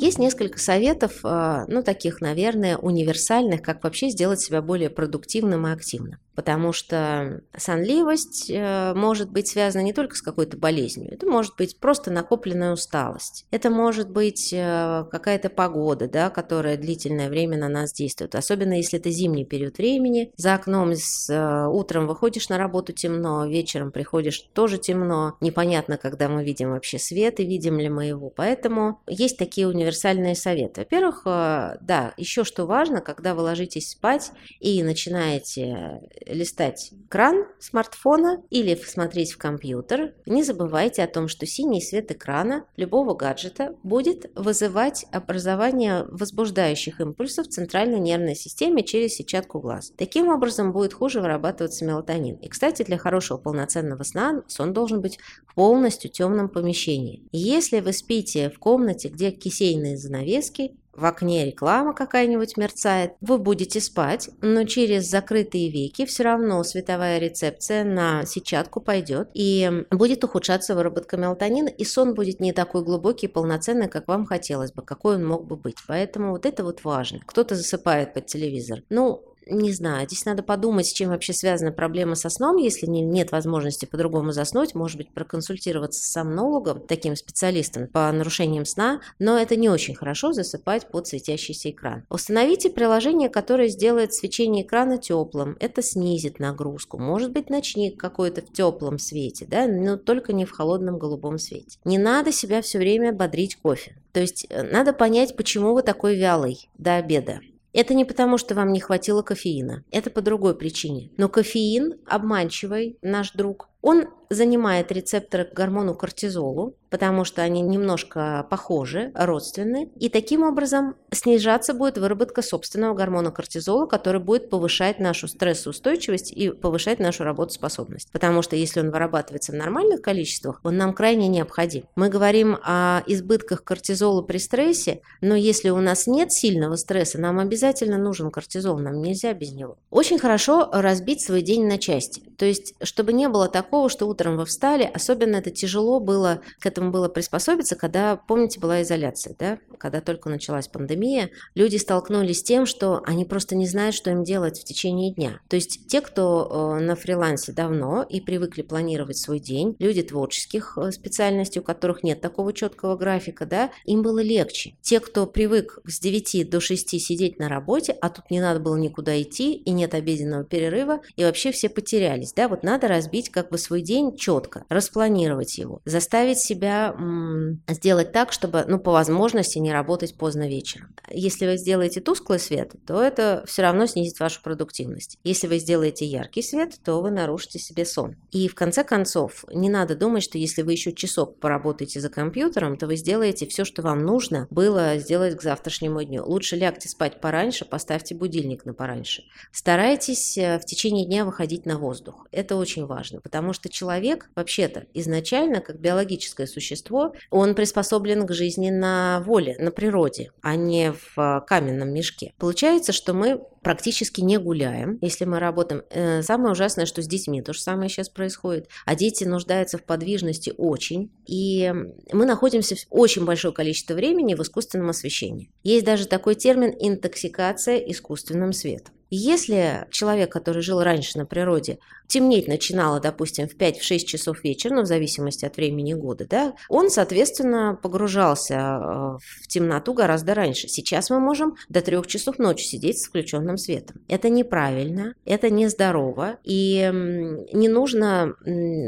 Есть несколько советов, а, ну, таких, наверное, универсальных, как вообще сделать себя более продуктивным и активным потому что сонливость э, может быть связана не только с какой-то болезнью, это может быть просто накопленная усталость, это может быть э, какая-то погода, да, которая длительное время на нас действует, особенно если это зимний период времени, за окном с, э, утром выходишь на работу темно, вечером приходишь тоже темно, непонятно, когда мы видим вообще свет и видим ли мы его, поэтому есть такие универсальные советы. Во-первых, да, еще что важно, когда вы ложитесь спать и начинаете листать экран смартфона или смотреть в компьютер, не забывайте о том, что синий свет экрана любого гаджета будет вызывать образование возбуждающих импульсов в центральной нервной системе через сетчатку глаз. Таким образом будет хуже вырабатываться мелатонин. И, кстати, для хорошего полноценного сна сон должен быть в полностью темном помещении. Если вы спите в комнате, где кисейные занавески, в окне реклама какая-нибудь мерцает, вы будете спать, но через закрытые веки все равно световая рецепция на сетчатку пойдет и будет ухудшаться выработка мелатонина, и сон будет не такой глубокий и полноценный, как вам хотелось бы, какой он мог бы быть. Поэтому вот это вот важно. Кто-то засыпает под телевизор. Ну, не знаю, здесь надо подумать, с чем вообще связана проблема со сном, если не, нет возможности по-другому заснуть, может быть, проконсультироваться с сомнологом, таким специалистом по нарушениям сна, но это не очень хорошо засыпать под светящийся экран. Установите приложение, которое сделает свечение экрана теплым, это снизит нагрузку. Может быть, ночник какой-то в теплом свете, да, но только не в холодном голубом свете. Не надо себя все время бодрить кофе. То есть э, надо понять, почему вы такой вялый до обеда. Это не потому, что вам не хватило кофеина. Это по другой причине. Но кофеин обманчивый, наш друг. Он занимает рецепторы к гормону кортизолу, потому что они немножко похожи, родственны, и таким образом снижаться будет выработка собственного гормона кортизола, который будет повышать нашу стрессоустойчивость и повышать нашу работоспособность. Потому что если он вырабатывается в нормальных количествах, он нам крайне необходим. Мы говорим о избытках кортизола при стрессе, но если у нас нет сильного стресса, нам обязательно нужен кортизол, нам нельзя без него. Очень хорошо разбить свой день на части. То есть, чтобы не было такого, что утром вы встали, особенно это тяжело было, к этому было приспособиться, когда, помните, была изоляция, да, когда только началась пандемия, люди столкнулись с тем, что они просто не знают, что им делать в течение дня. То есть те, кто э, на фрилансе давно и привыкли планировать свой день, люди творческих э, специальностей, у которых нет такого четкого графика, да, им было легче. Те, кто привык с 9 до 6 сидеть на работе, а тут не надо было никуда идти, и нет обеденного перерыва, и вообще все потерялись, да, вот надо разбить как бы свой день четко распланировать его, заставить себя м, сделать так, чтобы, ну, по возможности не работать поздно вечером. Если вы сделаете тусклый свет, то это все равно снизит вашу продуктивность. Если вы сделаете яркий свет, то вы нарушите себе сон. И в конце концов, не надо думать, что если вы еще часок поработаете за компьютером, то вы сделаете все, что вам нужно было сделать к завтрашнему дню. Лучше лягте спать пораньше, поставьте будильник на пораньше. Старайтесь э, в течение дня выходить на воздух. Это очень важно, потому что человек вообще-то изначально, как биологическое существо, он приспособлен к жизни на воле, на природе, а не в каменном мешке. Получается, что мы практически не гуляем, если мы работаем. Э, самое ужасное, что с детьми то же самое сейчас происходит. А дети нуждаются в подвижности очень. И мы находимся в очень большое количество времени в искусственном освещении. Есть даже такой термин интоксикация искусственным светом. Если человек, который жил раньше на природе, темнеть начинало, допустим, в 5-6 часов вечера, ну, в зависимости от времени года, да, он, соответственно, погружался э, в темноту гораздо раньше. Сейчас мы можем до 3 часов ночи сидеть с включенным светом. Это неправильно, это нездорово, и не нужно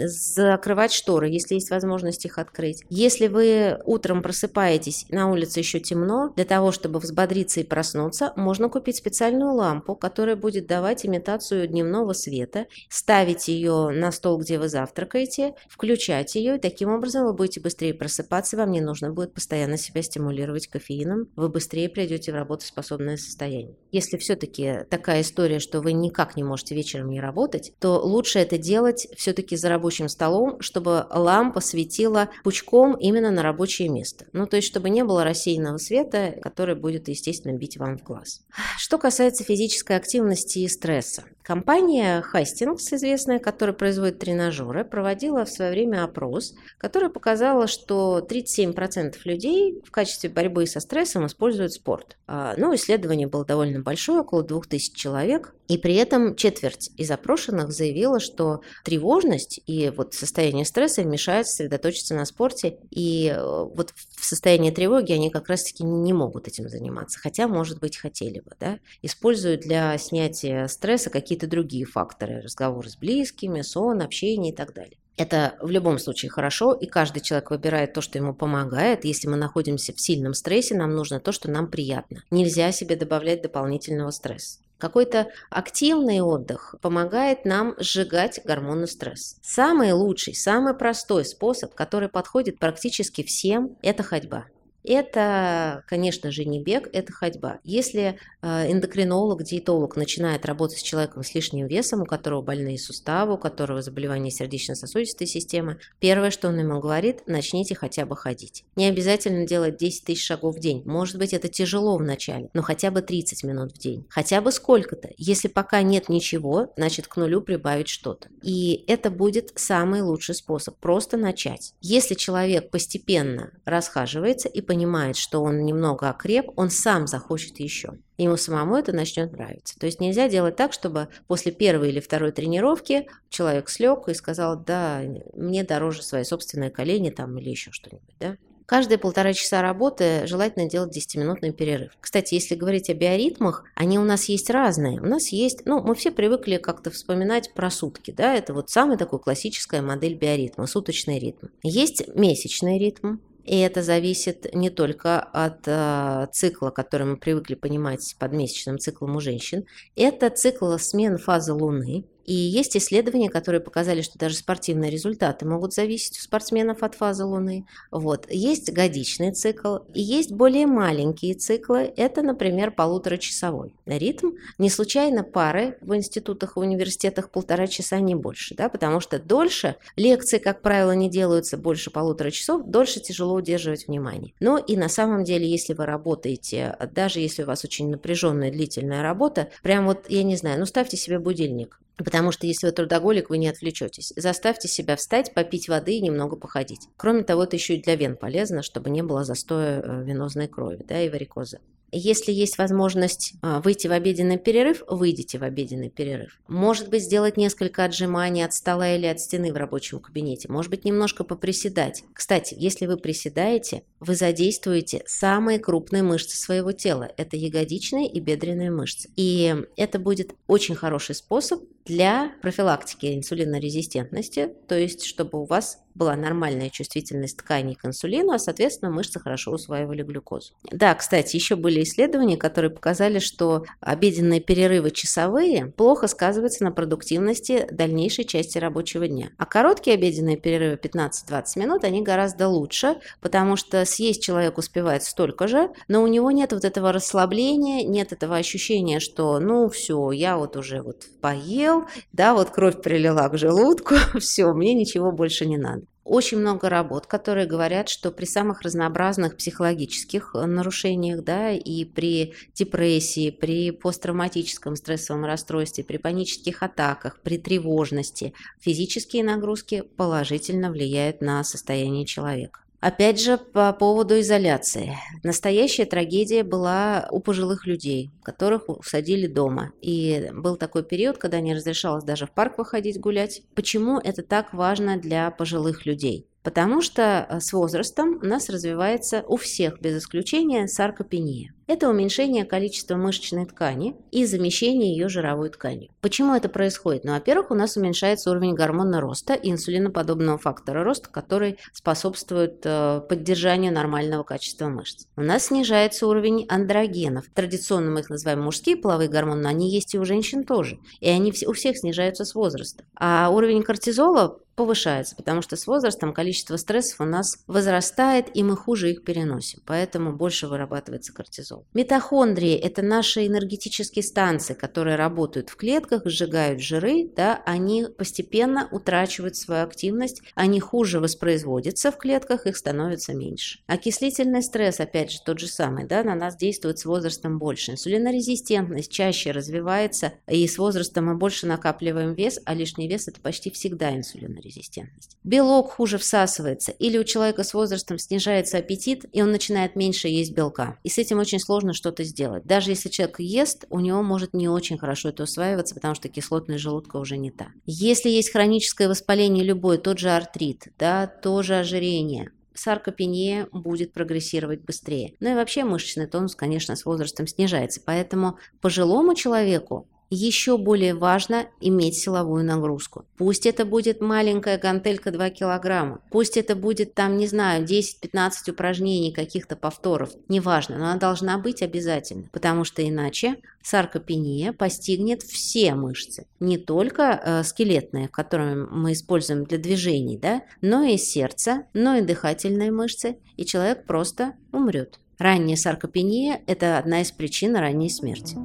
закрывать шторы, если есть возможность их открыть. Если вы утром просыпаетесь, на улице еще темно, для того, чтобы взбодриться и проснуться, можно купить специальную лампу, которая будет давать имитацию дневного света, ставить ее на стол, где вы завтракаете, включать ее, и таким образом вы будете быстрее просыпаться, вам не нужно будет постоянно себя стимулировать кофеином, вы быстрее придете в работоспособное состояние. Если все-таки такая история, что вы никак не можете вечером не работать, то лучше это делать все-таки за рабочим столом, чтобы лампа светила пучком именно на рабочее место. Ну, то есть, чтобы не было рассеянного света, который будет, естественно, бить вам в глаз. Что касается физической активности и стресса. Компания Hastings, известная, которая производит тренажеры, проводила в свое время опрос, который показал, что 37% людей в качестве борьбы со стрессом используют спорт. А, ну, исследование было довольно большое, около 2000 человек, и при этом четверть из опрошенных заявила, что тревожность и вот состояние стресса мешают сосредоточиться на спорте, и э, вот в состоянии тревоги они как раз-таки не могут этим заниматься, хотя, может быть, хотели бы, да, используют для снятия стресса какие-то другие факторы, разговор с близкими, сон, общение и так далее. Это в любом случае хорошо, и каждый человек выбирает то, что ему помогает. Если мы находимся в сильном стрессе, нам нужно то, что нам приятно. Нельзя себе добавлять дополнительного стресса. Какой-то активный отдых помогает нам сжигать гормоны стресса. Самый лучший, самый простой способ, который подходит практически всем, это ходьба. Это, конечно же, не бег, это ходьба. Если э, эндокринолог, диетолог начинает работать с человеком с лишним весом, у которого больные суставы, у которого заболевание сердечно-сосудистой системы, первое, что он ему говорит, начните хотя бы ходить. Не обязательно делать 10 тысяч шагов в день. Может быть, это тяжело вначале, но хотя бы 30 минут в день. Хотя бы сколько-то. Если пока нет ничего, значит к нулю прибавить что-то. И это будет самый лучший способ. Просто начать. Если человек постепенно расхаживается и понимает, что он немного окреп, он сам захочет еще. Ему самому это начнет нравиться. То есть нельзя делать так, чтобы после первой или второй тренировки человек слег и сказал, да, мне дороже свои собственные колени там или еще что-нибудь, да. Каждые полтора часа работы желательно делать 10-минутный перерыв. Кстати, если говорить о биоритмах, они у нас есть разные. У нас есть, ну, мы все привыкли как-то вспоминать про сутки, да, это вот самая такая классическая модель биоритма, суточный ритм. Есть месячный ритм, и это зависит не только от э, цикла, который мы привыкли понимать под месячным циклом у женщин. Это цикл смен фазы Луны. И есть исследования, которые показали, что даже спортивные результаты могут зависеть у спортсменов от фазы Луны. Вот. Есть годичный цикл, и есть более маленькие циклы. Это, например, полуторачасовой ритм. Не случайно пары в институтах и университетах полтора часа, не больше, да, потому что дольше лекции, как правило, не делаются больше полутора часов, дольше тяжело удерживать внимание. Но и на самом деле, если вы работаете, даже если у вас очень напряженная длительная работа, прям вот, я не знаю, ну ставьте себе будильник Потому что если вы трудоголик, вы не отвлечетесь. Заставьте себя встать, попить воды и немного походить. Кроме того, это еще и для вен полезно, чтобы не было застоя э, венозной крови да, и варикоза. Если есть возможность а, выйти в обеденный перерыв, выйдите в обеденный перерыв. Может быть, сделать несколько отжиманий от стола или от стены в рабочем кабинете. Может быть, немножко поприседать. Кстати, если вы приседаете, вы задействуете самые крупные мышцы своего тела. Это ягодичные и бедренные мышцы. И это будет очень хороший способ для профилактики инсулинорезистентности, то есть чтобы у вас была нормальная чувствительность тканей к инсулину, а, соответственно, мышцы хорошо усваивали глюкозу. Да, кстати, еще были исследования, которые показали, что обеденные перерывы часовые плохо сказываются на продуктивности дальнейшей части рабочего дня. А короткие обеденные перерывы 15-20 минут, они гораздо лучше, потому что съесть человек успевает столько же, но у него нет вот этого расслабления, нет этого ощущения, что ну все, я вот уже вот поел, да, вот кровь прилила к желудку, все, мне ничего больше не надо. Очень много работ, которые говорят, что при самых разнообразных психологических э, нарушениях, да, и при депрессии, при посттравматическом стрессовом расстройстве, при панических атаках, при тревожности, физические нагрузки положительно влияют на состояние человека. Опять же, по поводу изоляции. Настоящая трагедия была у пожилых людей, которых усадили дома. И был такой период, когда не разрешалось даже в парк выходить гулять. Почему это так важно для пожилых людей? Потому что э, с возрастом у нас развивается у всех без исключения саркопения. Это уменьшение количества мышечной ткани и замещение ее жировой тканью. Почему это происходит? Ну, во-первых, у нас уменьшается уровень гормона роста инсулиноподобного фактора роста, который способствует э, поддержанию нормального качества мышц. У нас снижается уровень андрогенов. Традиционно мы их называем мужские половые гормоны, но они есть и у женщин тоже. И они у всех снижаются с возрастом. А уровень кортизола повышается, потому что с возрастом количество стрессов у нас возрастает, и мы хуже их переносим, поэтому больше вырабатывается кортизол. Митохондрии – это наши энергетические станции, которые работают в клетках, сжигают жиры, да, они постепенно утрачивают свою активность, они хуже воспроизводятся в клетках, их становится меньше. Окислительный стресс, опять же, тот же самый, да, на нас действует с возрастом больше. Инсулинорезистентность чаще развивается, и с возрастом мы больше накапливаем вес, а лишний вес – это почти всегда инсулинорезистентность резистентность. Белок хуже всасывается, или у человека с возрастом снижается аппетит, и он начинает меньше есть белка. И с этим очень сложно что-то сделать. Даже если человек ест, у него может не очень хорошо это усваиваться, потому что кислотность желудка уже не та. Если есть хроническое воспаление любое, тот же артрит, да, тоже ожирение, саркопения будет прогрессировать быстрее. Ну и вообще мышечный тонус, конечно, с возрастом снижается. Поэтому пожилому человеку еще более важно иметь силовую нагрузку. Пусть это будет маленькая гантелька 2 килограмма, пусть это будет там, не знаю, 10-15 упражнений, каких-то повторов, неважно, но она должна быть обязательно, потому что иначе саркопения постигнет все мышцы, не только э, скелетные, которые мы используем для движений, да, но и сердце, но и дыхательные мышцы, и человек просто умрет. Ранняя саркопения – это одна из причин ранней смерти.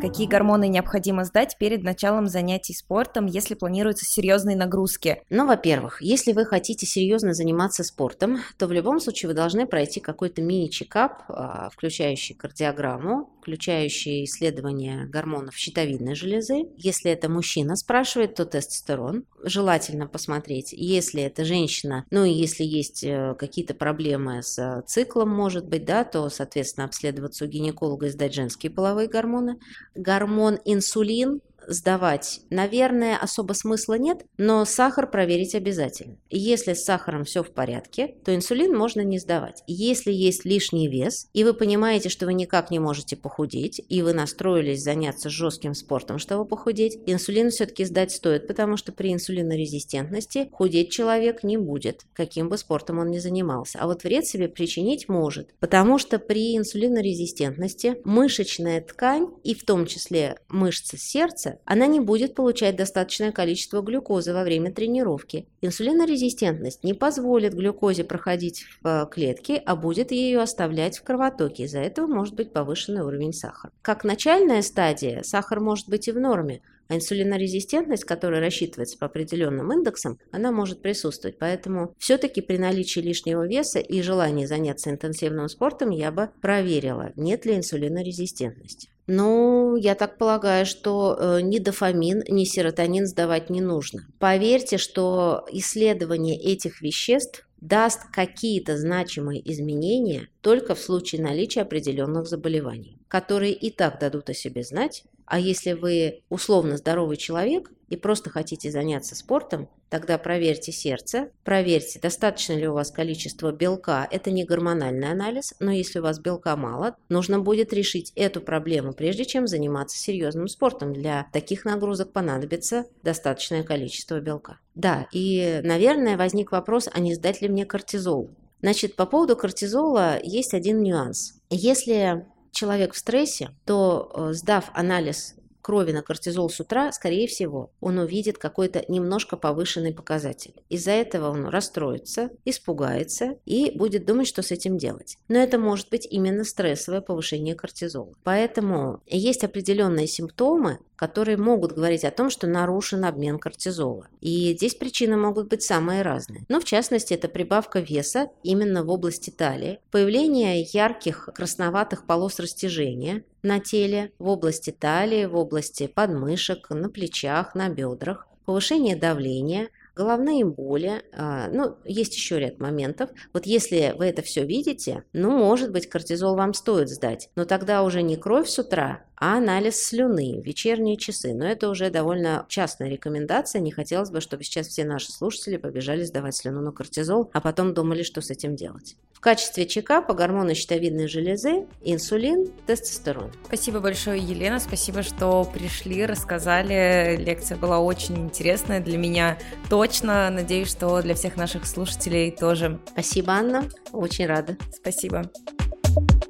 Какие гормоны необходимо сдать перед началом занятий спортом, если планируются серьезные нагрузки? Ну, во-первых, если вы хотите серьезно заниматься спортом, то в любом случае вы должны пройти какой-то мини-чекап, а, включающий кардиограмму, включающий исследование гормонов щитовидной железы. Если это мужчина спрашивает, то тестостерон. Желательно посмотреть. Если это женщина, ну и если есть э, какие-то проблемы с циклом, может быть, да, то, соответственно, обследоваться у гинеколога и сдать женские половые гормоны гормон инсулин сдавать, наверное, особо смысла нет, но сахар проверить обязательно. Если с сахаром все в порядке, то инсулин можно не сдавать. Если есть лишний вес, и вы понимаете, что вы никак не можете похудеть, и вы настроились заняться жестким спортом, чтобы похудеть, инсулин все-таки сдать стоит, потому что при инсулинорезистентности худеть человек не будет, каким бы спортом он ни занимался. А вот вред себе причинить может, потому что при инсулинорезистентности мышечная ткань, и в том числе мышцы сердца, она не будет получать достаточное количество глюкозы во время тренировки. Инсулинорезистентность не позволит глюкозе проходить в э, клетки, а будет ее оставлять в кровотоке. Из-за этого может быть повышенный уровень сахара. Как начальная стадия, сахар может быть и в норме, а инсулинорезистентность, которая рассчитывается по определенным индексам, она может присутствовать. Поэтому все-таки при наличии лишнего веса и желании заняться интенсивным спортом я бы проверила, нет ли инсулинорезистентности. Ну, я так полагаю, что э, ни дофамин, ни серотонин сдавать не нужно. Поверьте, что исследование этих веществ даст какие-то значимые изменения только в случае наличия определенных заболеваний, которые и так дадут о себе знать, А если вы условно здоровый человек и просто хотите заняться спортом, тогда проверьте сердце, проверьте, достаточно ли у вас количество белка. Это не гормональный анализ, но если у вас белка мало, нужно будет решить эту проблему, прежде чем заниматься серьезным спортом. Для таких нагрузок понадобится достаточное количество белка. Да, и, наверное, возник вопрос, а не сдать ли мне кортизол? Значит, по поводу кортизола есть один нюанс. Если человек в стрессе, то э, сдав анализ крови на кортизол с утра, скорее всего, он увидит какой-то немножко повышенный показатель. Из-за этого он расстроится, испугается и будет думать, что с этим делать. Но это может быть именно стрессовое повышение кортизола. Поэтому есть определенные симптомы, которые могут говорить о том, что нарушен обмен кортизола. И здесь причины могут быть самые разные. Но в частности это прибавка веса именно в области талии, появление ярких красноватых полос растяжения на теле, в области талии, в области подмышек, на плечах, на бедрах, повышение давления, головные боли, а, ну, есть еще ряд моментов. Вот если вы это все видите, ну, может быть, кортизол вам стоит сдать, но тогда уже не кровь с утра, а анализ слюны в вечерние часы. Но это уже довольно частная рекомендация. Не хотелось бы, чтобы сейчас все наши слушатели побежали сдавать слюну на кортизол, а потом думали, что с этим делать. В качестве чекапа гормоны щитовидной железы, инсулин, тестостерон. Спасибо большое, Елена. Спасибо, что пришли, рассказали. Лекция была очень интересная для меня точно. Надеюсь, что для всех наших слушателей тоже. Спасибо, Анна. Очень рада. Спасибо. Спасибо.